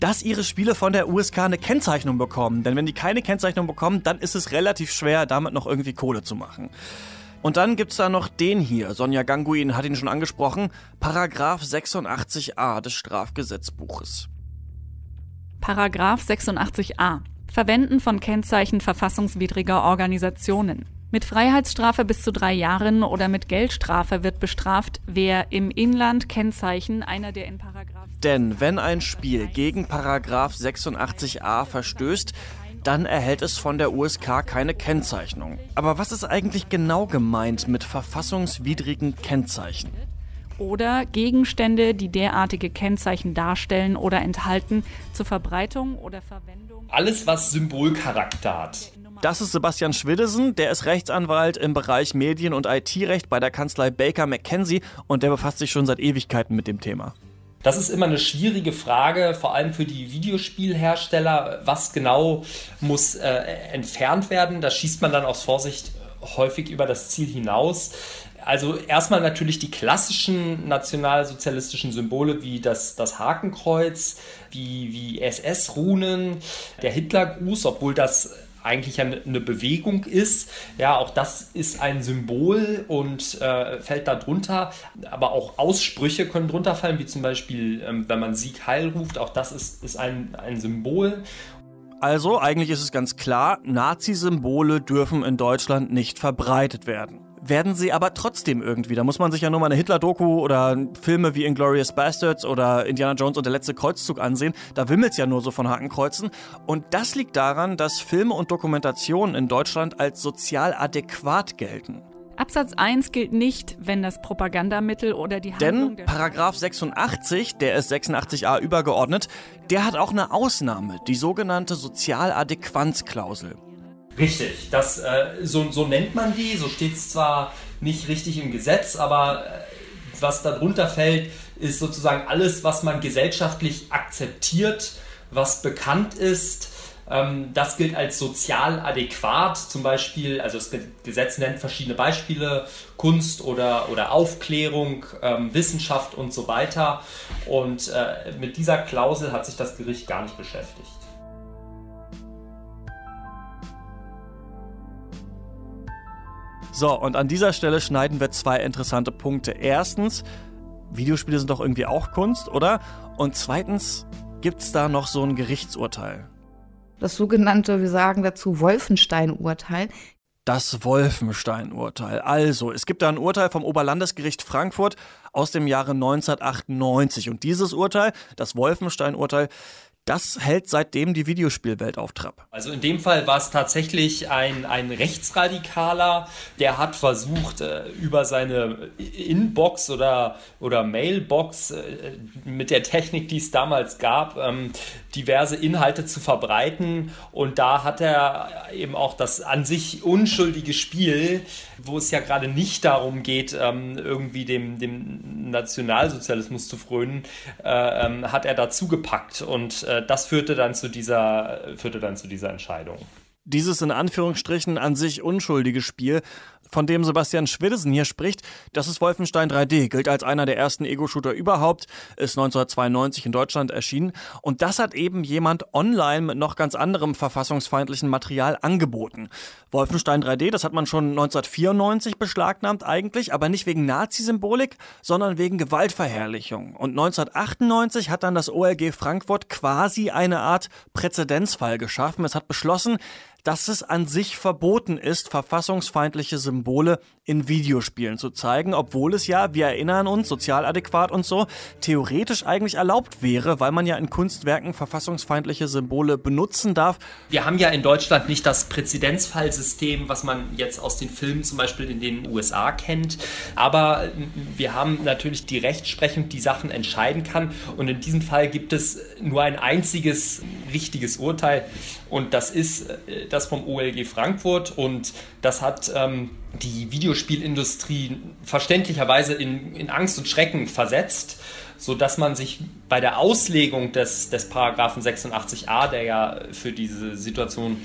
dass ihre Spiele von der USK eine Kennzeichnung bekommen. Denn wenn die keine Kennzeichnung bekommen, dann ist es relativ schwer, damit noch irgendwie Kohle zu machen. Und dann gibt es da noch den hier. Sonja Ganguin hat ihn schon angesprochen. Paragraph 86a des Strafgesetzbuches. Paragraph 86a. Verwenden von Kennzeichen verfassungswidriger Organisationen. Mit Freiheitsstrafe bis zu drei Jahren oder mit Geldstrafe wird bestraft, wer im Inland Kennzeichen einer der in Paragraph. Denn wenn ein Spiel gegen Paragraph 86a verstößt, dann erhält es von der USK keine Kennzeichnung. Aber was ist eigentlich genau gemeint mit verfassungswidrigen Kennzeichen? oder Gegenstände, die derartige Kennzeichen darstellen oder enthalten, zur Verbreitung oder Verwendung. Alles, was Symbolcharakter hat. Das ist Sebastian Schwiddesen, der ist Rechtsanwalt im Bereich Medien- und IT-Recht bei der Kanzlei Baker McKenzie und der befasst sich schon seit Ewigkeiten mit dem Thema. Das ist immer eine schwierige Frage, vor allem für die Videospielhersteller. Was genau muss äh, entfernt werden? Da schießt man dann aus Vorsicht häufig über das Ziel hinaus. Also erstmal natürlich die klassischen nationalsozialistischen Symbole wie das, das Hakenkreuz, wie, wie SS-Runen, der Hitlergruß, obwohl das eigentlich eine Bewegung ist. Ja, auch das ist ein Symbol und äh, fällt da drunter. Aber auch Aussprüche können drunter fallen, wie zum Beispiel, ähm, wenn man Sieg Heil ruft. Auch das ist, ist ein, ein Symbol. Also, eigentlich ist es ganz klar, Nazi-Symbole dürfen in Deutschland nicht verbreitet werden werden sie aber trotzdem irgendwie. Da muss man sich ja nur mal eine Hitler-Doku oder Filme wie Inglourious Bastards oder Indiana Jones und der letzte Kreuzzug ansehen. Da wimmelt's ja nur so von Hakenkreuzen. Und das liegt daran, dass Filme und Dokumentationen in Deutschland als sozial adäquat gelten. Absatz 1 gilt nicht, wenn das Propagandamittel oder die Handlung Denn Paragraph 86, der ist 86a übergeordnet, der hat auch eine Ausnahme, die sogenannte Sozialadäquanzklausel. Richtig, das, äh, so, so nennt man die, so steht es zwar nicht richtig im Gesetz, aber äh, was darunter fällt, ist sozusagen alles, was man gesellschaftlich akzeptiert, was bekannt ist. Ähm, das gilt als sozial adäquat, zum Beispiel, also das Gesetz nennt verschiedene Beispiele, Kunst oder, oder Aufklärung, ähm, Wissenschaft und so weiter. Und äh, mit dieser Klausel hat sich das Gericht gar nicht beschäftigt. So, und an dieser Stelle schneiden wir zwei interessante Punkte. Erstens, Videospiele sind doch irgendwie auch Kunst, oder? Und zweitens, gibt es da noch so ein Gerichtsurteil? Das sogenannte, wir sagen dazu, Wolfenstein-Urteil. Das Wolfenstein-Urteil. Also, es gibt da ein Urteil vom Oberlandesgericht Frankfurt aus dem Jahre 1998. Und dieses Urteil, das Wolfenstein-Urteil, das hält seitdem die Videospielwelt auf Trab. Also in dem Fall war es tatsächlich ein, ein Rechtsradikaler, der hat versucht, äh, über seine Inbox oder, oder Mailbox äh, mit der Technik, die es damals gab, ähm, diverse Inhalte zu verbreiten. Und da hat er eben auch das an sich unschuldige Spiel, wo es ja gerade nicht darum geht, ähm, irgendwie dem, dem Nationalsozialismus zu frönen, äh, ähm, hat er dazu gepackt. Und äh, das führte dann zu dieser, führte dann zu dieser Entscheidung. Dieses in Anführungsstrichen an sich unschuldige Spiel von dem Sebastian Schwidesen hier spricht, das ist Wolfenstein 3D, gilt als einer der ersten Ego-Shooter überhaupt, ist 1992 in Deutschland erschienen. Und das hat eben jemand online mit noch ganz anderem verfassungsfeindlichen Material angeboten. Wolfenstein 3D, das hat man schon 1994 beschlagnahmt eigentlich, aber nicht wegen Nazi-Symbolik, sondern wegen Gewaltverherrlichung. Und 1998 hat dann das OLG Frankfurt quasi eine Art Präzedenzfall geschaffen. Es hat beschlossen, dass es an sich verboten ist, verfassungsfeindliche Symbole in Videospielen zu zeigen, obwohl es ja, wir erinnern uns, sozial adäquat und so, theoretisch eigentlich erlaubt wäre, weil man ja in Kunstwerken verfassungsfeindliche Symbole benutzen darf. Wir haben ja in Deutschland nicht das Präzedenzfallsystem, was man jetzt aus den Filmen zum Beispiel in den USA kennt, aber wir haben natürlich die Rechtsprechung, die Sachen entscheiden kann. Und in diesem Fall gibt es nur ein einziges richtiges Urteil und das ist äh, das vom OLG Frankfurt und das hat ähm, die Videospielindustrie verständlicherweise in, in Angst und Schrecken versetzt, sodass man sich bei der Auslegung des, des Paragraphen 86a, der ja für diese Situation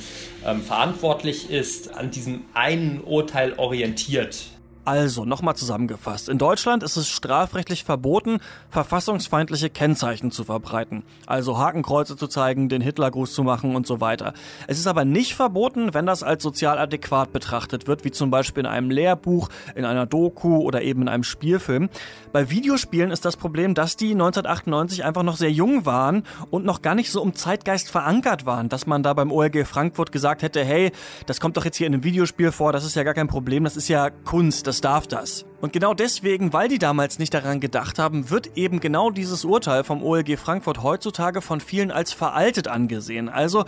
ähm, verantwortlich ist, an diesem einen Urteil orientiert. Also, nochmal zusammengefasst. In Deutschland ist es strafrechtlich verboten, verfassungsfeindliche Kennzeichen zu verbreiten. Also Hakenkreuze zu zeigen, den Hitlergruß zu machen und so weiter. Es ist aber nicht verboten, wenn das als sozial adäquat betrachtet wird, wie zum Beispiel in einem Lehrbuch, in einer Doku oder eben in einem Spielfilm. Bei Videospielen ist das Problem, dass die 1998 einfach noch sehr jung waren und noch gar nicht so im Zeitgeist verankert waren, dass man da beim OLG Frankfurt gesagt hätte, hey, das kommt doch jetzt hier in einem Videospiel vor, das ist ja gar kein Problem, das ist ja Kunst, das darf das. Und genau deswegen, weil die damals nicht daran gedacht haben, wird eben genau dieses Urteil vom OLG Frankfurt heutzutage von vielen als veraltet angesehen. Also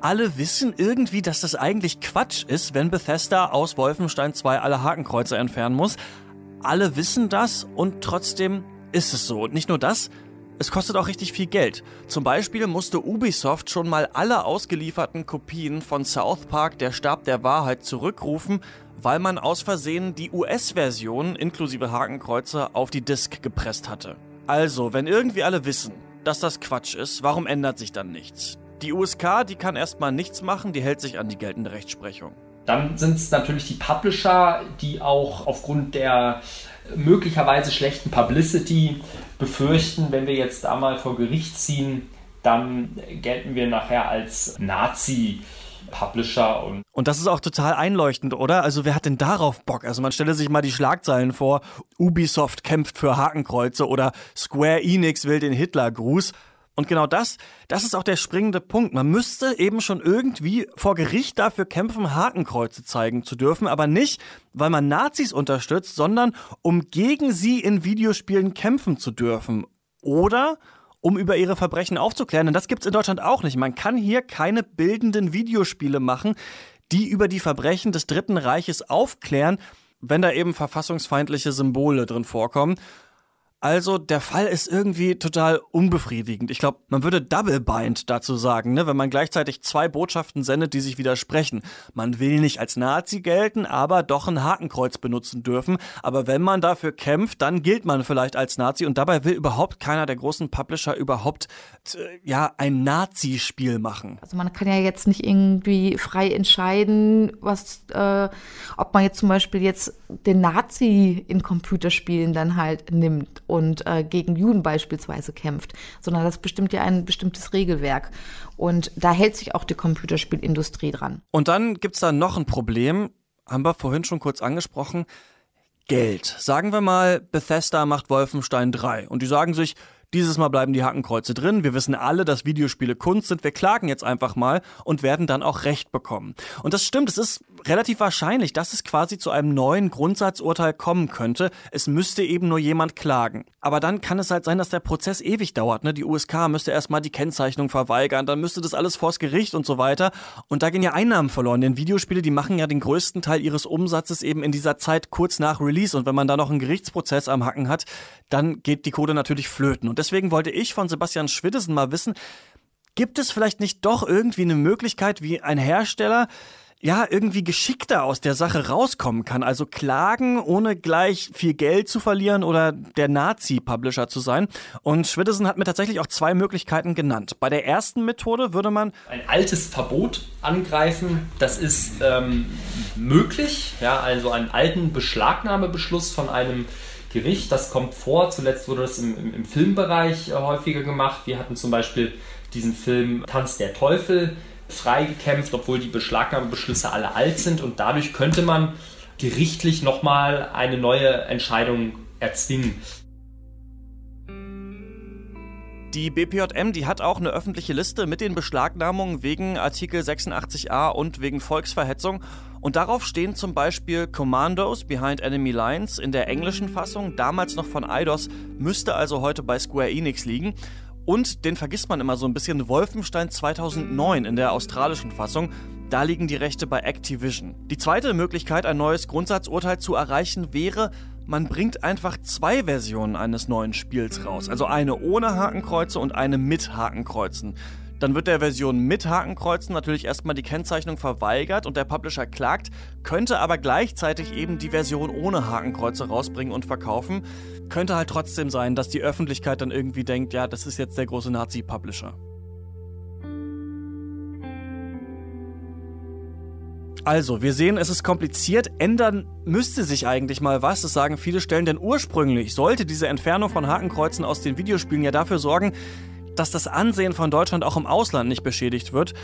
alle wissen irgendwie, dass das eigentlich Quatsch ist, wenn Bethesda aus Wolfenstein 2 alle Hakenkreuze entfernen muss. Alle wissen das und trotzdem ist es so. Und nicht nur das, es kostet auch richtig viel Geld. Zum Beispiel musste Ubisoft schon mal alle ausgelieferten Kopien von South Park Der Stab der Wahrheit zurückrufen, weil man aus Versehen die US-Version inklusive Hakenkreuze auf die Disk gepresst hatte. Also, wenn irgendwie alle wissen, dass das Quatsch ist, warum ändert sich dann nichts? Die USK, die kann erstmal nichts machen, die hält sich an die geltende Rechtsprechung. Dann sind es natürlich die Publisher, die auch aufgrund der möglicherweise schlechten Publicity befürchten, wenn wir jetzt da mal vor Gericht ziehen, dann gelten wir nachher als Nazi. Publisher und. Und das ist auch total einleuchtend, oder? Also wer hat denn darauf Bock? Also man stelle sich mal die Schlagzeilen vor, Ubisoft kämpft für Hakenkreuze oder Square Enix will den Hitlergruß. Und genau das, das ist auch der springende Punkt. Man müsste eben schon irgendwie vor Gericht dafür kämpfen, Hakenkreuze zeigen zu dürfen, aber nicht, weil man Nazis unterstützt, sondern um gegen sie in Videospielen kämpfen zu dürfen. Oder um über ihre Verbrechen aufzuklären. Denn das gibt es in Deutschland auch nicht. Man kann hier keine bildenden Videospiele machen, die über die Verbrechen des Dritten Reiches aufklären, wenn da eben verfassungsfeindliche Symbole drin vorkommen. Also der Fall ist irgendwie total unbefriedigend. Ich glaube, man würde Double Bind dazu sagen, ne? wenn man gleichzeitig zwei Botschaften sendet, die sich widersprechen. Man will nicht als Nazi gelten, aber doch ein Hakenkreuz benutzen dürfen. Aber wenn man dafür kämpft, dann gilt man vielleicht als Nazi und dabei will überhaupt keiner der großen Publisher überhaupt äh, ja ein Nazi-Spiel machen. Also man kann ja jetzt nicht irgendwie frei entscheiden, was, äh, ob man jetzt zum Beispiel jetzt den Nazi in Computerspielen dann halt nimmt und äh, gegen Juden beispielsweise kämpft, sondern das bestimmt ja ein bestimmtes Regelwerk. Und da hält sich auch die Computerspielindustrie dran. Und dann gibt es da noch ein Problem, haben wir vorhin schon kurz angesprochen. Geld. Sagen wir mal, Bethesda macht Wolfenstein 3 und die sagen sich, dieses Mal bleiben die Hakenkreuze drin. Wir wissen alle, dass Videospiele Kunst sind. Wir klagen jetzt einfach mal und werden dann auch Recht bekommen. Und das stimmt, es ist relativ wahrscheinlich, dass es quasi zu einem neuen Grundsatzurteil kommen könnte. Es müsste eben nur jemand klagen. Aber dann kann es halt sein, dass der Prozess ewig dauert. Ne? Die USK müsste erstmal die Kennzeichnung verweigern, dann müsste das alles vors Gericht und so weiter. Und da gehen ja Einnahmen verloren, denn Videospiele, die machen ja den größten Teil ihres Umsatzes eben in dieser Zeit kurz nach Release. Und wenn man da noch einen Gerichtsprozess am Hacken hat, dann geht die Kohle natürlich flöten. Und deswegen wollte ich von Sebastian Schwiddesen mal wissen, gibt es vielleicht nicht doch irgendwie eine Möglichkeit, wie ein Hersteller ja, irgendwie geschickter aus der Sache rauskommen kann. Also klagen, ohne gleich viel Geld zu verlieren oder der Nazi-Publisher zu sein. Und Schwidesen hat mir tatsächlich auch zwei Möglichkeiten genannt. Bei der ersten Methode würde man ein altes Verbot angreifen. Das ist ähm, möglich. Ja, also einen alten Beschlagnahmebeschluss von einem Gericht. Das kommt vor. Zuletzt wurde das im, im, im Filmbereich äh, häufiger gemacht. Wir hatten zum Beispiel diesen Film Tanz der Teufel freigekämpft, obwohl die Beschlagnahmebeschlüsse alle alt sind und dadurch könnte man gerichtlich nochmal eine neue Entscheidung erzwingen. Die BPJM, die hat auch eine öffentliche Liste mit den Beschlagnahmungen wegen Artikel 86a und wegen Volksverhetzung. Und darauf stehen zum Beispiel Commandos Behind Enemy Lines in der englischen Fassung, damals noch von Eidos, müsste also heute bei Square Enix liegen. Und den vergisst man immer so ein bisschen, Wolfenstein 2009 in der australischen Fassung. Da liegen die Rechte bei Activision. Die zweite Möglichkeit, ein neues Grundsatzurteil zu erreichen, wäre, man bringt einfach zwei Versionen eines neuen Spiels raus. Also eine ohne Hakenkreuze und eine mit Hakenkreuzen. Dann wird der Version mit Hakenkreuzen natürlich erstmal die Kennzeichnung verweigert und der Publisher klagt, könnte aber gleichzeitig eben die Version ohne Hakenkreuze rausbringen und verkaufen. Könnte halt trotzdem sein, dass die Öffentlichkeit dann irgendwie denkt, ja, das ist jetzt der große Nazi-Publisher. Also, wir sehen, es ist kompliziert. Ändern müsste sich eigentlich mal was. Das sagen viele Stellen, denn ursprünglich sollte diese Entfernung von Hakenkreuzen aus den Videospielen ja dafür sorgen, dass das Ansehen von Deutschland auch im Ausland nicht beschädigt wird.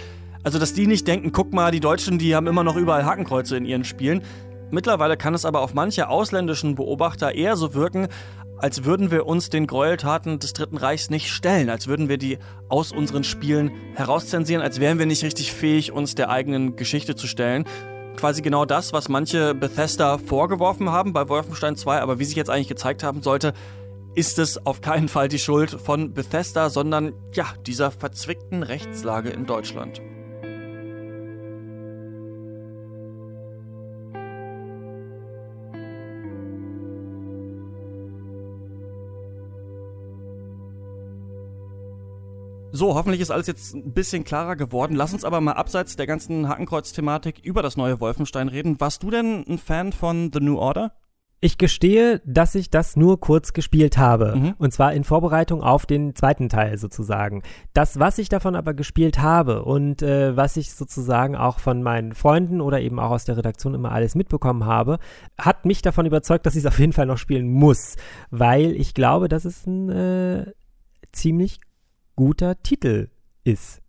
Also, dass die nicht denken, guck mal, die Deutschen, die haben immer noch überall Hakenkreuze in ihren Spielen. Mittlerweile kann es aber auf manche ausländischen Beobachter eher so wirken, als würden wir uns den Gräueltaten des Dritten Reichs nicht stellen, als würden wir die aus unseren Spielen herauszensieren, als wären wir nicht richtig fähig, uns der eigenen Geschichte zu stellen. Quasi genau das, was manche Bethesda vorgeworfen haben bei Wolfenstein 2, aber wie sich jetzt eigentlich gezeigt haben sollte, ist es auf keinen Fall die Schuld von Bethesda, sondern ja, dieser verzwickten Rechtslage in Deutschland. So, hoffentlich ist alles jetzt ein bisschen klarer geworden. Lass uns aber mal abseits der ganzen Hakenkreuz-Thematik über das neue Wolfenstein reden. Warst du denn ein Fan von The New Order? Ich gestehe, dass ich das nur kurz gespielt habe. Mhm. Und zwar in Vorbereitung auf den zweiten Teil sozusagen. Das, was ich davon aber gespielt habe und äh, was ich sozusagen auch von meinen Freunden oder eben auch aus der Redaktion immer alles mitbekommen habe, hat mich davon überzeugt, dass ich es auf jeden Fall noch spielen muss. Weil ich glaube, dass es ein äh, ziemlich guter Titel ist.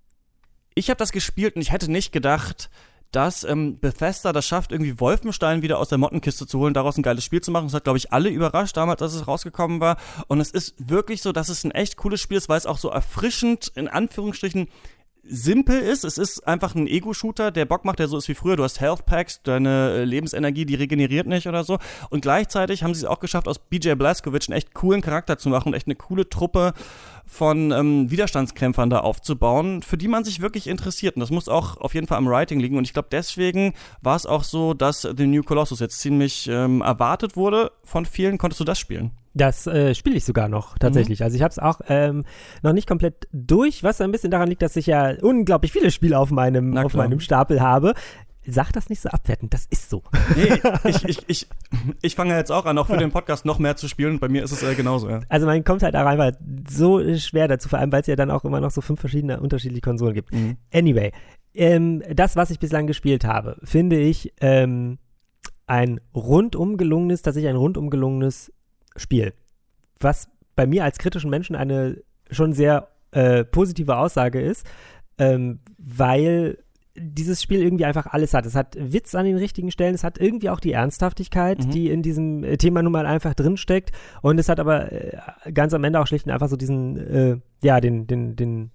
Ich habe das gespielt und ich hätte nicht gedacht, dass ähm, Bethesda das schafft, irgendwie Wolfenstein wieder aus der Mottenkiste zu holen, daraus ein geiles Spiel zu machen. Das hat, glaube ich, alle überrascht damals, als es rausgekommen war. Und es ist wirklich so, dass es ein echt cooles Spiel ist, weil es auch so erfrischend, in Anführungsstrichen, simpel ist. Es ist einfach ein Ego-Shooter, der Bock macht, der so ist wie früher. Du hast Health Packs, deine äh, Lebensenergie, die regeneriert nicht oder so. Und gleichzeitig haben sie es auch geschafft, aus BJ Blazkowicz einen echt coolen Charakter zu machen und echt eine coole Truppe von ähm, Widerstandskämpfern da aufzubauen, für die man sich wirklich interessiert. Und das muss auch auf jeden Fall am Writing liegen. Und ich glaube, deswegen war es auch so, dass The New Colossus jetzt ziemlich ähm, erwartet wurde von vielen. Konntest du das spielen? Das äh, spiele ich sogar noch tatsächlich. Mhm. Also ich habe es auch ähm, noch nicht komplett durch, was ein bisschen daran liegt, dass ich ja unglaublich viele Spiele auf meinem, auf meinem Stapel habe. Sag das nicht so abwertend, das ist so. Nee, ich, ich, ich, ich fange jetzt auch an, auch für den Podcast noch mehr zu spielen. Bei mir ist es äh, genauso, ja. Also man kommt halt auch einfach so schwer dazu, vor allem weil es ja dann auch immer noch so fünf verschiedene unterschiedliche Konsolen gibt. Mhm. Anyway, ähm, das, was ich bislang gespielt habe, finde ich ähm, ein rundum gelungenes, tatsächlich ein rundum gelungenes Spiel. Was bei mir als kritischen Menschen eine schon sehr äh, positive Aussage ist, ähm, weil dieses Spiel irgendwie einfach alles hat. Es hat Witz an den richtigen Stellen, es hat irgendwie auch die Ernsthaftigkeit, mhm. die in diesem äh, Thema nun mal einfach drinsteckt. Und es hat aber äh, ganz am Ende auch schlicht und einfach so diesen, äh, ja, den, den, den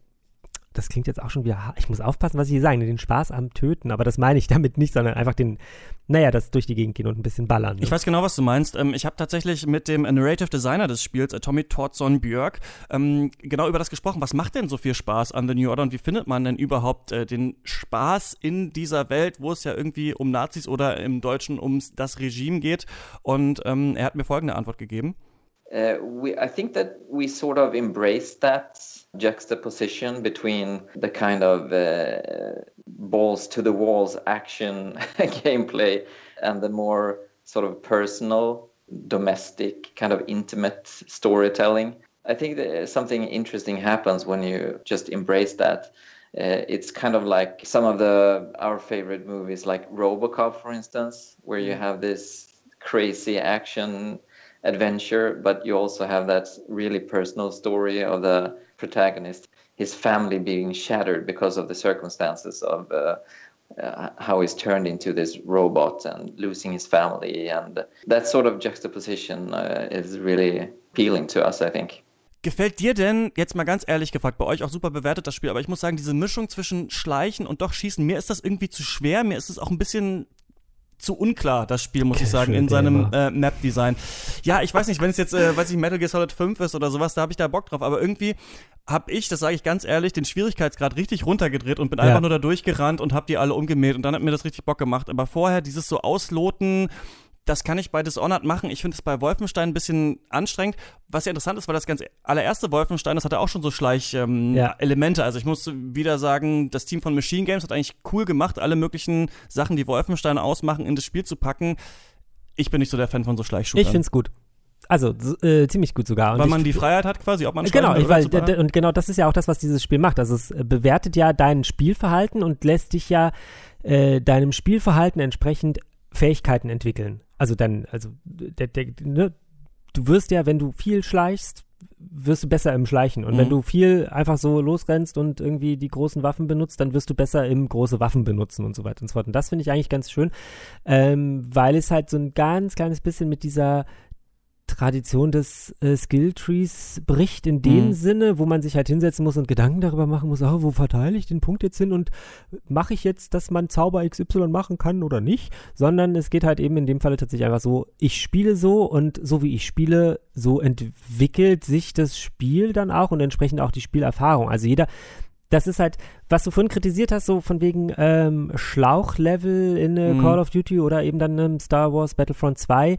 das klingt jetzt auch schon wieder, ich muss aufpassen, was ich hier sage, den Spaß am Töten, aber das meine ich damit nicht, sondern einfach den, naja, das durch die Gegend gehen und ein bisschen ballern. Ne? Ich weiß genau, was du meinst. Ähm, ich habe tatsächlich mit dem Narrative Designer des Spiels, äh, Tommy Tortson Björk, ähm, genau über das gesprochen. Was macht denn so viel Spaß an The New Order und wie findet man denn überhaupt äh, den Spaß in dieser Welt, wo es ja irgendwie um Nazis oder im Deutschen um das Regime geht? Und ähm, er hat mir folgende Antwort gegeben. Uh, we, I think that we sort of embrace that juxtaposition between the kind of uh, balls to the walls action gameplay and the more sort of personal, domestic, kind of intimate storytelling. I think that something interesting happens when you just embrace that. Uh, it's kind of like some of the our favorite movies, like RoboCop, for instance, where you have this crazy action adventure, but you also have that really personal story of the protagonist, his family being shattered because of the circumstances of uh, uh, how he's turned into this robot and losing his family. And that sort of juxtaposition uh, is really appealing to us, I think. Gefällt dir denn, jetzt mal ganz ehrlich gefragt, bei euch auch super bewertet das Spiel, aber ich muss sagen, diese Mischung zwischen Schleichen und doch Schießen, mir ist das irgendwie zu schwer, mir ist es auch ein bisschen zu unklar, das Spiel, muss ich sagen, in seinem äh, Map-Design. Ja, ich weiß nicht, wenn es jetzt, äh, weiß ich, Metal Gear Solid 5 ist oder sowas, da habe ich da Bock drauf, aber irgendwie habe ich, das sage ich ganz ehrlich, den Schwierigkeitsgrad richtig runtergedreht und bin ja. einfach nur da durchgerannt und habe die alle umgemäht und dann hat mir das richtig Bock gemacht. Aber vorher dieses so ausloten, das kann ich bei Dishonored machen. Ich finde es bei Wolfenstein ein bisschen anstrengend. Was ja interessant ist, weil das ganz allererste Wolfenstein, das hatte auch schon so Schleich-Elemente. Ähm, ja. Also ich muss wieder sagen, das Team von Machine Games hat eigentlich cool gemacht, alle möglichen Sachen, die Wolfenstein ausmachen, in das Spiel zu packen. Ich bin nicht so der Fan von so Schleichshootern. Ich finde es gut. Also äh, ziemlich gut sogar. Und weil man die Freiheit hat quasi, ob man Genau, ich, weil, und genau das ist ja auch das, was dieses Spiel macht. Also es äh, bewertet ja dein Spielverhalten und lässt dich ja äh, deinem Spielverhalten entsprechend Fähigkeiten entwickeln. Also dann, also der, der, ne, du wirst ja, wenn du viel schleichst, wirst du besser im Schleichen. Und mhm. wenn du viel einfach so losrennst und irgendwie die großen Waffen benutzt, dann wirst du besser im große Waffen benutzen und so weiter und so fort. Und das finde ich eigentlich ganz schön, ähm, weil es halt so ein ganz kleines bisschen mit dieser Tradition des äh, Skilltrees bricht in dem mhm. Sinne, wo man sich halt hinsetzen muss und Gedanken darüber machen muss, oh, wo verteile ich den Punkt jetzt hin und mache ich jetzt, dass man Zauber XY machen kann oder nicht, sondern es geht halt eben in dem Falle tatsächlich einfach so, ich spiele so und so wie ich spiele, so entwickelt sich das Spiel dann auch und entsprechend auch die Spielerfahrung. Also jeder, das ist halt, was du vorhin kritisiert hast, so von wegen ähm, Schlauchlevel in äh, mhm. Call of Duty oder eben dann ähm, Star Wars Battlefront 2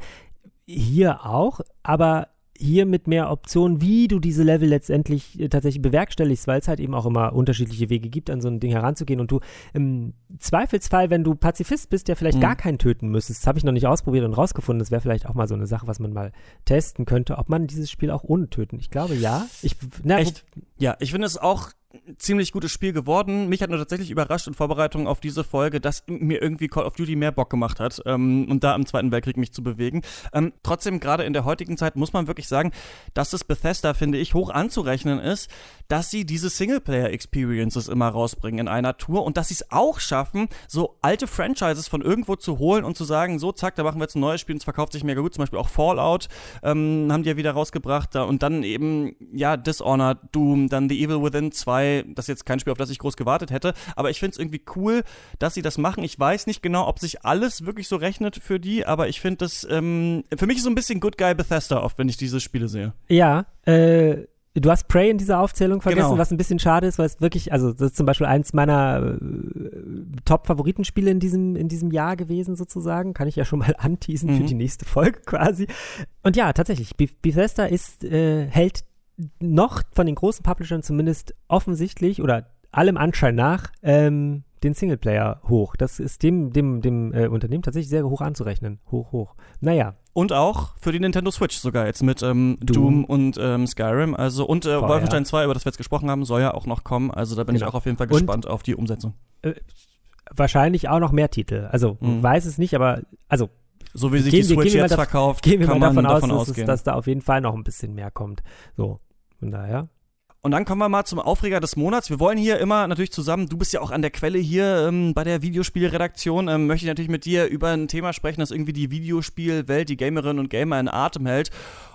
hier auch, aber hier mit mehr Optionen, wie du diese Level letztendlich äh, tatsächlich bewerkstelligst, weil es halt eben auch immer unterschiedliche Wege gibt, an so ein Ding heranzugehen. Und du im Zweifelsfall, wenn du Pazifist bist, ja vielleicht mhm. gar keinen töten müsstest. Das habe ich noch nicht ausprobiert und rausgefunden. Das wäre vielleicht auch mal so eine Sache, was man mal testen könnte, ob man dieses Spiel auch ohne töten. Ich glaube ja. Ich, na, Echt? Ja, ich finde es auch ziemlich gutes Spiel geworden. Mich hat nur tatsächlich überrascht in Vorbereitung auf diese Folge, dass mir irgendwie Call of Duty mehr Bock gemacht hat ähm, und da im Zweiten Weltkrieg mich zu bewegen. Ähm, trotzdem, gerade in der heutigen Zeit muss man wirklich sagen, dass es Bethesda, finde ich, hoch anzurechnen ist, dass sie diese Singleplayer-Experiences immer rausbringen in einer Tour und dass sie es auch schaffen, so alte Franchises von irgendwo zu holen und zu sagen, so zack, da machen wir jetzt ein neues Spiel und es verkauft sich mega gut. Zum Beispiel auch Fallout ähm, haben die ja wieder rausgebracht da, und dann eben, ja, Dishonored, Doom, dann The Evil Within 2, das ist jetzt kein Spiel, auf das ich groß gewartet hätte, aber ich finde es irgendwie cool, dass sie das machen. Ich weiß nicht genau, ob sich alles wirklich so rechnet für die, aber ich finde das, ähm, für mich ist so ein bisschen Good Guy Bethesda oft, wenn ich diese Spiele sehe. Ja, äh, Du hast Prey in dieser Aufzählung vergessen, genau. was ein bisschen schade ist, weil es wirklich, also das ist zum Beispiel eins meiner äh, Top-Favoritenspiele in diesem, in diesem Jahr gewesen, sozusagen. Kann ich ja schon mal anteasen mhm. für die nächste Folge quasi. Und ja, tatsächlich, Bethesda ist, äh, hält noch von den großen Publishern zumindest offensichtlich oder allem Anschein nach ähm, den Singleplayer hoch. Das ist dem, dem, dem äh, Unternehmen tatsächlich sehr hoch anzurechnen. Hoch, hoch. Naja. Und auch für die Nintendo Switch sogar jetzt mit ähm, Doom. Doom. und ähm, Skyrim. Also und äh, Wolfenstein 2, über das wir jetzt gesprochen haben, soll ja auch noch kommen. Also da bin genau. ich auch auf jeden Fall gespannt und, auf die Umsetzung. Äh, wahrscheinlich auch noch mehr Titel. Also mhm. weiß es nicht, aber also so wie sich die Switch jetzt verkauft, gehen wir mal davon, davon aus. Dass, dass da auf jeden Fall noch ein bisschen mehr kommt. So, von daher. Und dann kommen wir mal zum Aufreger des Monats. Wir wollen hier immer natürlich zusammen, du bist ja auch an der Quelle hier ähm, bei der Videospielredaktion, ähm, möchte ich natürlich mit dir über ein Thema sprechen, das irgendwie die Videospielwelt, die Gamerinnen und Gamer in Atem hält.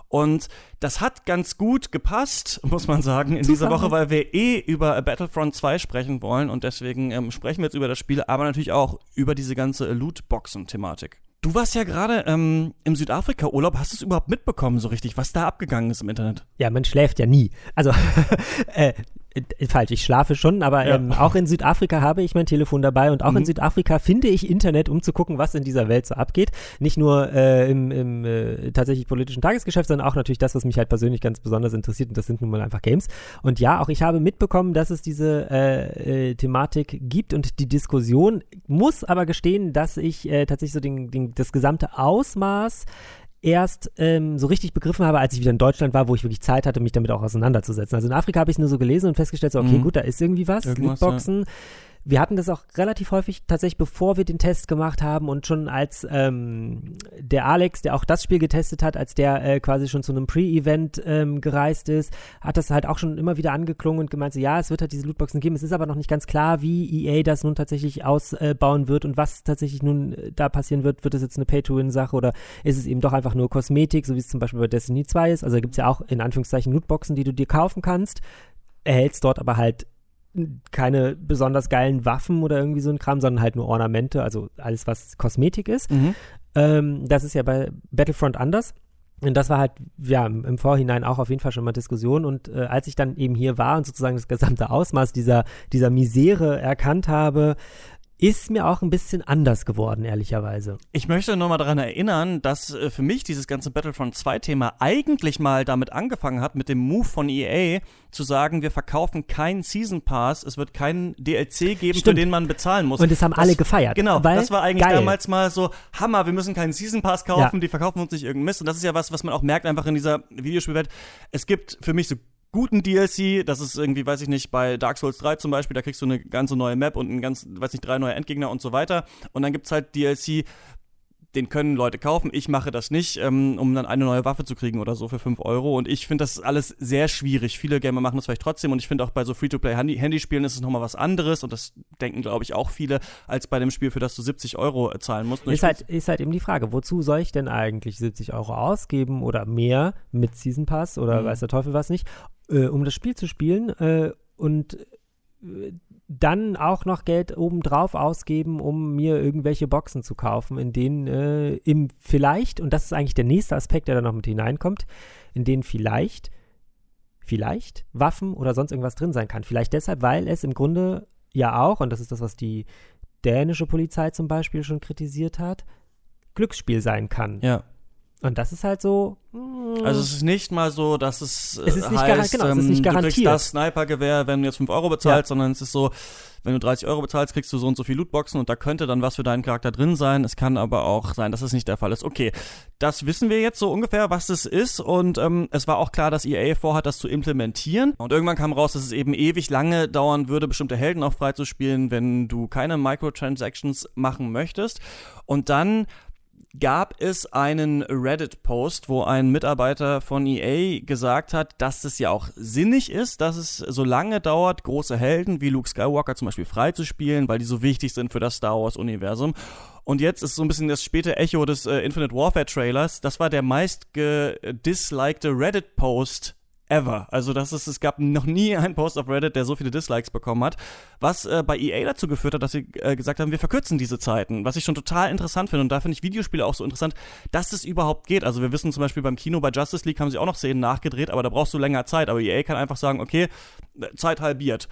Und das hat ganz gut gepasst, muss man sagen, in dieser Woche, weil wir eh über Battlefront 2 sprechen wollen. Und deswegen ähm, sprechen wir jetzt über das Spiel, aber natürlich auch über diese ganze Lootboxen-Thematik. Du warst ja gerade ähm, im Südafrika-Urlaub. Hast du es überhaupt mitbekommen, so richtig, was da abgegangen ist im Internet? Ja, man schläft ja nie. Also, äh, falsch, ich schlafe schon, aber Ja. ähm, auch in Südafrika habe ich mein Telefon dabei und auch Mhm. in Südafrika finde ich Internet, um zu gucken, was in dieser Welt so abgeht. Nicht nur äh, im, im äh, tatsächlich politischen Tagesgeschäft, sondern auch natürlich das, was mich halt persönlich ganz besonders interessiert und das sind nun mal einfach Games. Und ja, auch ich habe mitbekommen, dass es diese äh, äh, Thematik gibt und die Diskussion muss aber gestehen, dass ich äh, tatsächlich so den, den, das gesamte Ausmaß erst ähm, so richtig begriffen habe, als ich wieder in Deutschland war, wo ich wirklich Zeit hatte, mich damit auch auseinanderzusetzen. Also in Afrika habe ich es nur so gelesen und festgestellt, so, okay, Mhm. gut, da ist irgendwie was, Irgendwas, Lootboxen. Wir hatten das auch relativ häufig tatsächlich, bevor wir den Test gemacht haben und schon als ähm, der Alex, der auch das Spiel getestet hat, als der äh, quasi schon zu einem Pre-Event ähm, gereist ist, hat das halt auch schon immer wieder angeklungen und gemeint, so, ja, es wird halt diese Lootboxen geben. Es ist aber noch nicht ganz klar, wie EA das nun tatsächlich ausbauen wird und was tatsächlich nun äh, da passieren wird. Wird es jetzt eine Pay-to-Win-Sache oder ist es eben doch einfach nur Kosmetik, so wie es zum Beispiel bei Destiny 2 ist? Also gibt es ja auch in Anführungszeichen Lootboxen, die du dir kaufen kannst, erhältst dort aber halt keine besonders geilen Waffen oder irgendwie so ein Kram, sondern halt nur Ornamente, also alles, was Kosmetik ist. Mhm. Ähm, das ist ja bei Battlefront anders. Und das war halt, ja, im Vorhinein auch auf jeden Fall schon mal Diskussion. Und äh, als ich dann eben hier war und sozusagen das gesamte Ausmaß dieser, dieser Misere erkannt habe, ist mir auch ein bisschen anders geworden, ehrlicherweise. Ich möchte nur mal daran erinnern, dass äh, für mich dieses ganze Battlefront 2-Thema eigentlich mal damit angefangen hat, mit dem Move von EA zu sagen, wir verkaufen keinen Season Pass, es wird keinen DLC geben, für Stimmt. den man bezahlen muss. Und das haben alle gefeiert, Genau, weil das war eigentlich geil. damals mal so, Hammer, wir müssen keinen Season Pass kaufen, Ja. die verkaufen uns nicht irgendeinen Mist. Und das ist ja was, was man auch merkt einfach in dieser Videospielwelt. Es gibt für mich so guten DLC, das ist irgendwie, weiß ich nicht, bei Dark Souls 3 zum Beispiel, da kriegst du eine ganze neue Map und ein ganz, weiß nicht, drei neue Endgegner und so weiter. Und dann gibt's halt DLC, den können Leute kaufen. Ich mache das nicht, ähm, um dann eine neue Waffe zu kriegen oder so für 5 Euro. Und ich finde das alles sehr schwierig. Viele Gamer machen das vielleicht trotzdem. Und ich finde auch bei so Free-to-Play-Handyspielen ist es nochmal was anderes. Und das denken, glaube ich, auch viele, als bei dem Spiel, für das du 70 Euro äh, zahlen musst. Ist halt, ist halt eben die Frage, wozu soll ich denn eigentlich 70 Euro ausgeben oder mehr mit Season Pass oder Mhm. weiß der Teufel was nicht, äh, um das Spiel zu spielen äh, und äh, dann auch noch Geld obendrauf ausgeben, um mir irgendwelche Boxen zu kaufen, in denen äh, im vielleicht, und das ist eigentlich der nächste Aspekt, der da noch mit hineinkommt, in denen vielleicht, vielleicht Waffen oder sonst irgendwas drin sein kann. Vielleicht deshalb, weil es im Grunde ja auch, und das ist das, was die dänische Polizei zum Beispiel schon kritisiert hat, Glücksspiel sein kann. ja. Und das ist halt so. mm, Also es ist nicht mal so, dass es, äh, Es ist nicht heißt, genau, es ist ähm, nicht du kriegst garantiert. das Snipergewehr, wenn du jetzt 5 Euro bezahlst, Ja. sondern es ist so, wenn du 30 Euro bezahlst, kriegst du so und so viel Lootboxen und da könnte dann was für deinen Charakter drin sein. Es kann aber auch sein, dass es nicht der Fall ist. Okay, das wissen wir jetzt so ungefähr, was das ist und ähm, es war auch klar, dass EA vorhat, das zu implementieren. Und irgendwann kam raus, dass es eben ewig lange dauern würde, bestimmte Helden auch freizuspielen, wenn du keine Microtransactions machen möchtest. Und dann gab es einen Reddit-Post, wo ein Mitarbeiter von EA gesagt hat, dass es ja auch sinnig ist, dass es so lange dauert, große Helden wie Luke Skywalker zum Beispiel freizuspielen, weil die so wichtig sind für das Star Wars-Universum. Und jetzt ist so ein bisschen das späte Echo des äh, Infinite Warfare-Trailers. Das war der meist gedislikte Reddit-Post ever. Also das ist, es gab noch nie einen Post auf Reddit, der so viele Dislikes bekommen hat, was äh, bei EA dazu geführt hat, dass sie äh, gesagt haben, wir verkürzen diese Zeiten, was ich schon total interessant finde und da finde ich Videospiele auch so interessant, dass es überhaupt geht. Also wir wissen zum Beispiel beim Kino bei Justice League haben sie auch noch Szenen nachgedreht, aber da brauchst du länger Zeit, aber EA kann einfach sagen, okay, Zeit halbiert.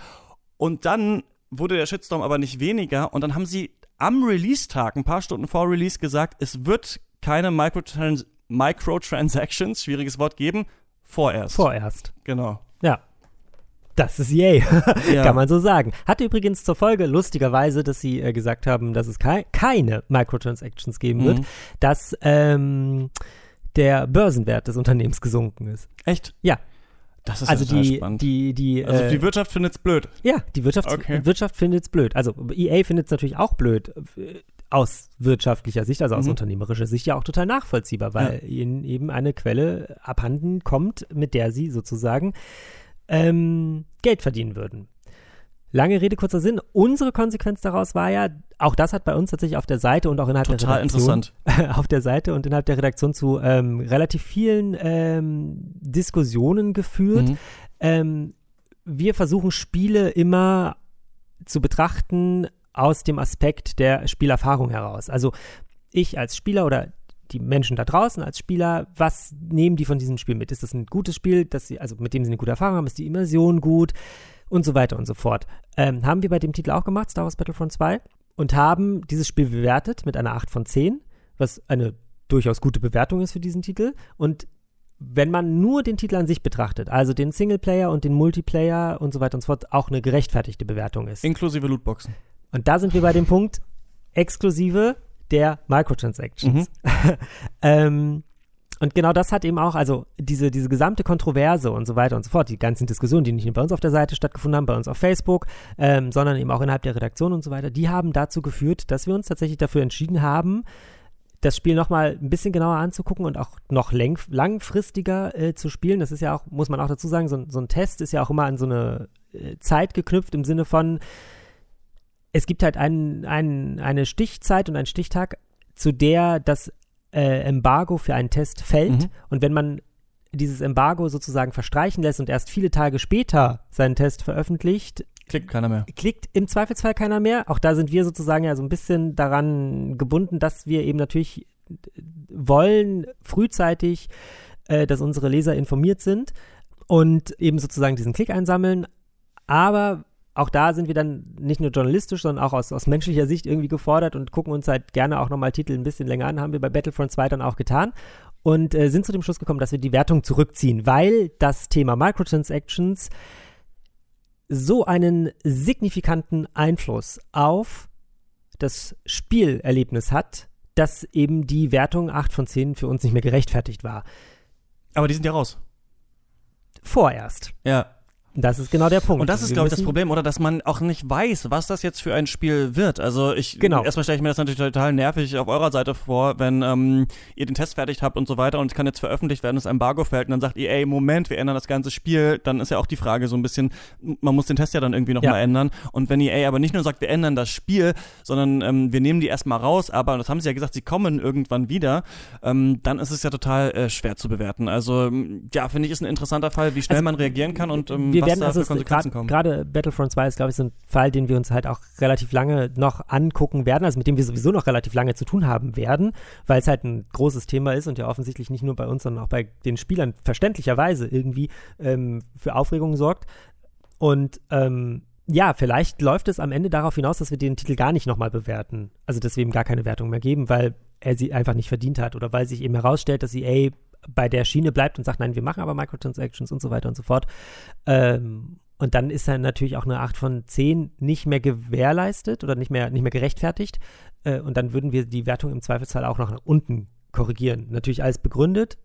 Und dann wurde der Shitstorm aber nicht weniger und dann haben sie am Release-Tag, ein paar Stunden vor Release, gesagt, es wird keine Microtrans Microtransactions, schwieriges Wort, geben, vorerst. vorerst. Genau. Ja. Das ist yay, Ja. kann man so sagen. Hatte übrigens zur Folge, lustigerweise, dass sie äh, gesagt haben, dass es kei keine Microtransactions geben wird, Mhm. dass ähm, der Börsenwert des Unternehmens gesunken ist. Echt? Ja, Das ist also total die, spannend. die, die, also äh, die Wirtschaft findet's blöd. ja, die Wirtschaft, Okay. Wirtschaft findet es blöd. Also EA findet es natürlich auch blöd aus wirtschaftlicher Sicht, also aus Mhm. unternehmerischer Sicht ja auch total nachvollziehbar, weil ihnen eben eine Quelle abhanden kommt, mit der sie sozusagen ähm, Geld verdienen würden. Lange Rede, kurzer Sinn. Unsere Konsequenz daraus war ja, auch das hat bei uns tatsächlich auf der Seite und auch innerhalb Total der Redaktion, auf der Seite und innerhalb der Redaktion zu ähm, relativ vielen ähm, Diskussionen geführt. Mhm. Ähm, wir versuchen Spiele immer zu betrachten aus dem Aspekt der Spielerfahrung heraus. Also ich als Spieler oder die Menschen da draußen als Spieler, was nehmen die von diesem Spiel mit? Ist das ein gutes Spiel, das sie, also mit dem sie eine gute Erfahrung haben? Ist die Immersion gut? und so weiter und so fort. Ähm, haben wir bei dem Titel auch gemacht, Star Wars Battlefront 2, und haben dieses Spiel bewertet mit einer 8 von 10, was eine durchaus gute Bewertung ist für diesen Titel. Und wenn man nur den Titel an sich betrachtet, also den Singleplayer und den Multiplayer und so weiter und so fort, auch eine gerechtfertigte Bewertung ist. Inklusive Lootboxen. Und da sind wir bei dem Punkt exklusive der Microtransactions. Mhm. ähm, und genau das hat eben auch, also diese, diese gesamte Kontroverse und so weiter und so fort, die ganzen Diskussionen, die nicht nur bei uns auf der Seite stattgefunden haben, bei uns auf Facebook, ähm, sondern eben auch innerhalb der Redaktion und so weiter, die haben dazu geführt, dass wir uns tatsächlich dafür entschieden haben, das Spiel nochmal ein bisschen genauer anzugucken und auch noch lang, langfristiger äh, zu spielen. Das ist ja auch, muss man auch dazu sagen, so, so ein Test ist ja auch immer an so eine äh, Zeit geknüpft im Sinne von, es gibt halt ein, ein, eine Stichzeit und einen Stichtag, zu der das äh, Embargo für einen Test fällt. Mhm. Und wenn man dieses Embargo sozusagen verstreichen lässt und erst viele Tage später seinen Test veröffentlicht, Klickt keiner mehr. klickt im Zweifelsfall keiner mehr. Auch da sind wir sozusagen ja so ein bisschen daran gebunden, dass wir eben natürlich wollen, frühzeitig, äh, dass unsere Leser informiert sind und eben sozusagen diesen Klick einsammeln. Aber auch da sind wir dann nicht nur journalistisch, sondern auch aus, aus menschlicher Sicht irgendwie gefordert und gucken uns halt gerne auch nochmal Titel ein bisschen länger an. Haben wir bei Battlefront 2 dann auch getan und äh, sind zu dem Schluss gekommen, dass wir die Wertung zurückziehen, weil das Thema Microtransactions so einen signifikanten Einfluss auf das Spielerlebnis hat, dass eben die Wertung 8 von 10 für uns nicht mehr gerechtfertigt war. Aber die sind ja raus. Vorerst. Ja. Das ist genau der Punkt. Und das ist, Wir glaube ich, das Problem, oder? Dass man auch nicht weiß, was das jetzt für ein Spiel wird. Also ich, Genau. erstmal stelle ich mir das natürlich total nervig auf eurer Seite vor, wenn ähm, ihr den Test fertig habt und so weiter und es kann jetzt veröffentlicht werden, das Embargo fällt und dann sagt EA, Moment, wir ändern das ganze Spiel, dann ist ja auch die Frage so ein bisschen, man muss den Test ja dann irgendwie nochmal Ja. mal ändern. Und wenn EA aber nicht nur sagt, wir ändern das Spiel, sondern ähm, wir nehmen die erstmal raus, aber, und das haben sie ja gesagt, sie kommen irgendwann wieder, ähm, dann ist es ja total äh, schwer zu bewerten. Also ja, finde ich, ist ein interessanter Fall, wie schnell Also, man reagieren kann und ähm, wir werden also. Gerade Battlefront 2 ist, glaube ich, so ein Fall, den wir uns halt auch relativ lange noch angucken werden, also mit dem wir sowieso noch relativ lange zu tun haben werden, weil es halt ein großes Thema ist und ja offensichtlich nicht nur bei uns, sondern auch bei den Spielern verständlicherweise irgendwie ähm, für Aufregung sorgt. Und ähm, ja, vielleicht läuft es am Ende darauf hinaus, dass wir den Titel gar nicht nochmal bewerten. Also, dass wir ihm gar keine Wertung mehr geben, weil er sie einfach nicht verdient hat oder weil sich eben herausstellt, dass EA bei der Schiene bleibt und sagt, nein, wir machen aber Microtransactions und so weiter und so fort. Ähm, und dann ist dann natürlich auch eine 8 von 10 nicht mehr gewährleistet oder nicht mehr, nicht mehr gerechtfertigt. Äh, und dann würden wir die Wertung im Zweifelsfall auch noch nach unten korrigieren. Natürlich alles begründet,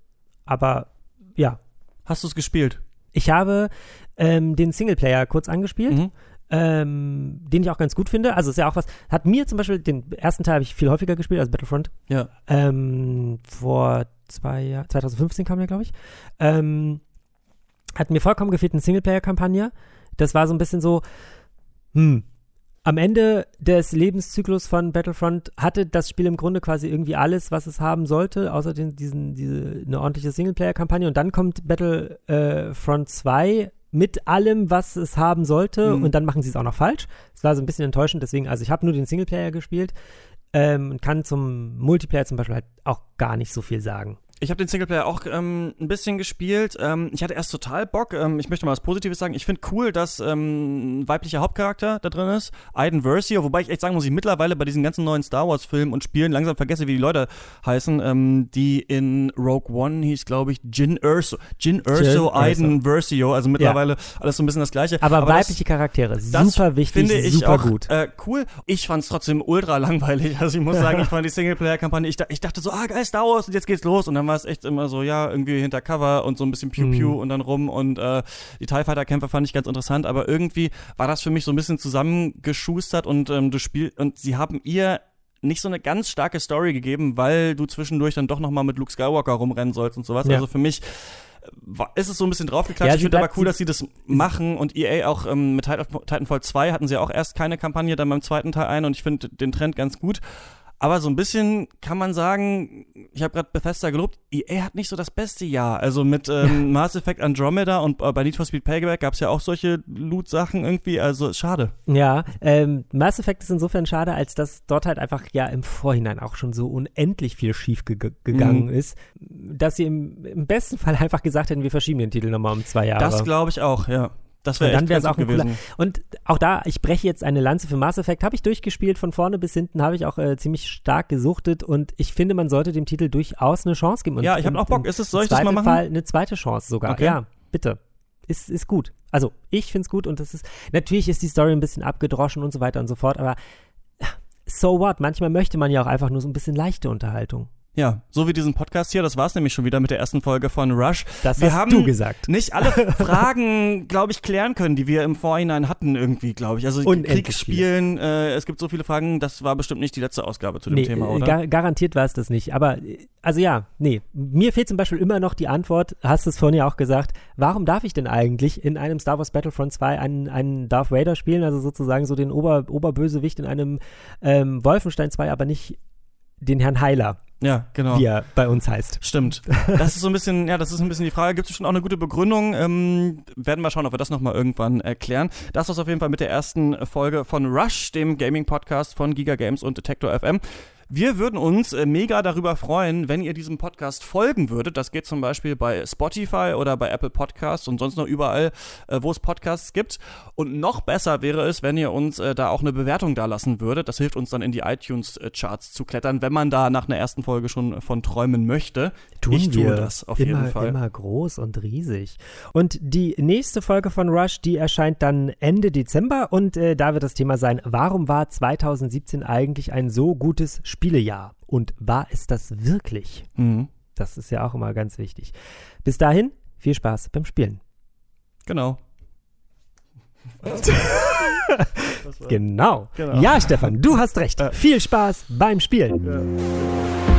aber ja. Hast du es gespielt? Ich habe ähm, den Singleplayer kurz angespielt. Mhm. Ähm, den ich auch ganz gut finde. Also ist ja auch was, hat mir zum Beispiel, den ersten Teil habe ich viel häufiger gespielt, also Battlefront. Ja. Ähm, vor zwei Jahren, 2015 kam der, glaube ich. Ähm, hat mir vollkommen gefehlt eine Singleplayer-Kampagne. Das war so ein bisschen so, hm, am Ende des Lebenszyklus von Battlefront hatte das Spiel im Grunde quasi irgendwie alles, was es haben sollte, außer den, diesen, diese, eine ordentliche Singleplayer-Kampagne. Und dann kommt Battlefront 2 mit allem, was es haben sollte, Mhm. und dann machen sie es auch noch falsch. Es war so ein bisschen enttäuschend, deswegen, also ich habe nur den Singleplayer gespielt ähm, kann zum Multiplayer zum Beispiel halt auch gar nicht so viel sagen. Ich habe den Singleplayer auch ähm, ein bisschen gespielt. Ähm, ich hatte erst total Bock. Ähm, ich möchte mal was Positives sagen. Ich finde cool, dass ähm, ein weiblicher Hauptcharakter da drin ist. Aiden Versio. Wobei ich echt sagen muss, ich mittlerweile bei diesen ganzen neuen Star Wars Filmen und Spielen langsam vergesse, wie die Leute heißen. Ähm, die in Rogue One hieß, glaube ich, Jin Erso. Jin Erso, Aiden Versio. Also mittlerweile alles so ein bisschen das Gleiche. Aber, das- weibliche Charaktere, das super wichtig, finde ich super auch gut. Äh, cool. Ich fand es trotzdem ultra langweilig. Also ich muss sagen, ich fand die Singleplayer-Kampagne, ich, ich dachte so, ah geil, Star Wars und jetzt geht's los. Und dann war es echt immer so, ja, irgendwie hinter Cover und so ein bisschen Pew-Pew Mhm. und dann rum. Und äh, die TIE Fighter-Kämpfe fand ich ganz interessant, aber irgendwie war das für mich so ein bisschen zusammengeschustert und ähm, du spiel und sie haben ihr nicht so eine ganz starke Story gegeben, weil du zwischendurch dann doch nochmal mit Luke Skywalker rumrennen sollst und sowas. Ja. Also für mich war- ist es so ein bisschen draufgeklatscht. Ja, ich finde aber cool, dass sie das machen und EA auch ähm, mit Titan- Titanfall 2 hatten sie auch erst keine Kampagne, dann beim zweiten Teil ein und ich finde den Trend ganz gut. Aber so ein bisschen kann man sagen, ich habe gerade Bethesda gelobt, EA hat nicht so das beste Jahr. Also mit ähm, Mass Effect Andromeda und äh, bei Need for Speed Payback gab es ja auch solche Loot-Sachen irgendwie. Also schade. Ja, ähm, Mass Effect ist insofern schade, als dass dort halt einfach ja im Vorhinein auch schon so unendlich viel schief ge gegangen Mhm. ist, dass sie im, im besten Fall einfach gesagt hätten, wir verschieben den Titel nochmal um zwei Jahre. Das glaube ich auch, ja. Das wäre dann wäre es auch gewesen. cooler. Und auch da, ich breche jetzt eine Lanze für Mass Effect, habe ich durchgespielt, von vorne bis hinten habe ich auch äh, ziemlich stark gesuchtet und ich finde, man sollte dem Titel durchaus eine Chance geben. Und, Ja, ich hab und auch Bock. Ist es- soll ich das mal machen? Fall eine zweite Chance sogar. Okay. Ja, bitte. Ist, ist gut. Also, ich finde es gut und das ist, natürlich ist die Story ein bisschen abgedroschen und so weiter und so fort, aber so what? Manchmal möchte man ja auch einfach nur so ein bisschen leichte Unterhaltung. Ja, so wie diesen Podcast hier, das war's nämlich schon wieder mit der ersten Folge von Rush. Das wir hast haben du gesagt. nicht alle Fragen, glaube ich, klären können, die wir im Vorhinein hatten irgendwie, glaube ich. Also Unendlich Kriegsspielen, äh, es gibt so viele Fragen, das war bestimmt nicht die letzte Ausgabe zu dem nee, Thema, äh, oder? Gar, garantiert war es das nicht. Aber, äh, also ja, nee. Mir fehlt zum Beispiel immer noch die Antwort, hast du es vorhin ja auch gesagt, warum darf ich denn eigentlich in einem Star Wars Battlefront 2 einen, einen Darth Vader spielen, also sozusagen so den Ober, Oberbösewicht in einem ähm, Wolfenstein 2, aber nicht den Herrn Heiler, ja, genau. wie er bei uns heißt. Stimmt. Das ist so ein bisschen, ja, das ist ein bisschen die Frage. Gibt es schon auch eine gute Begründung? Ähm, werden wir schauen, ob wir das nochmal irgendwann erklären. Das war's auf jeden Fall mit der ersten Folge von Rush, dem Gaming-Podcast von Giga Games und Detector FM. Wir würden uns äh, mega darüber freuen, wenn ihr diesem Podcast folgen würdet. Das geht zum Beispiel bei Spotify oder bei Apple Podcasts und sonst noch überall, äh, wo es Podcasts gibt. Und noch besser wäre es, wenn ihr uns äh, da auch eine Bewertung da lassen würdet. Das hilft uns dann in die iTunes-Charts zu klettern, wenn man da nach einer ersten Folge schon von träumen möchte. Tun ich tue wir. das auf immer, jeden Fall. Immer groß und riesig. Und die nächste Folge von Rush, die erscheint dann Ende Dezember und äh, da wird das Thema sein, warum war 2017 eigentlich ein so gutes Spielejahr? Und war es das wirklich? Mhm. Das ist ja auch immer ganz wichtig. Bis dahin, viel Spaß beim Spielen. Genau. Genau. Genau. Ja, Stefan, du hast recht. Viel Spaß beim Spielen.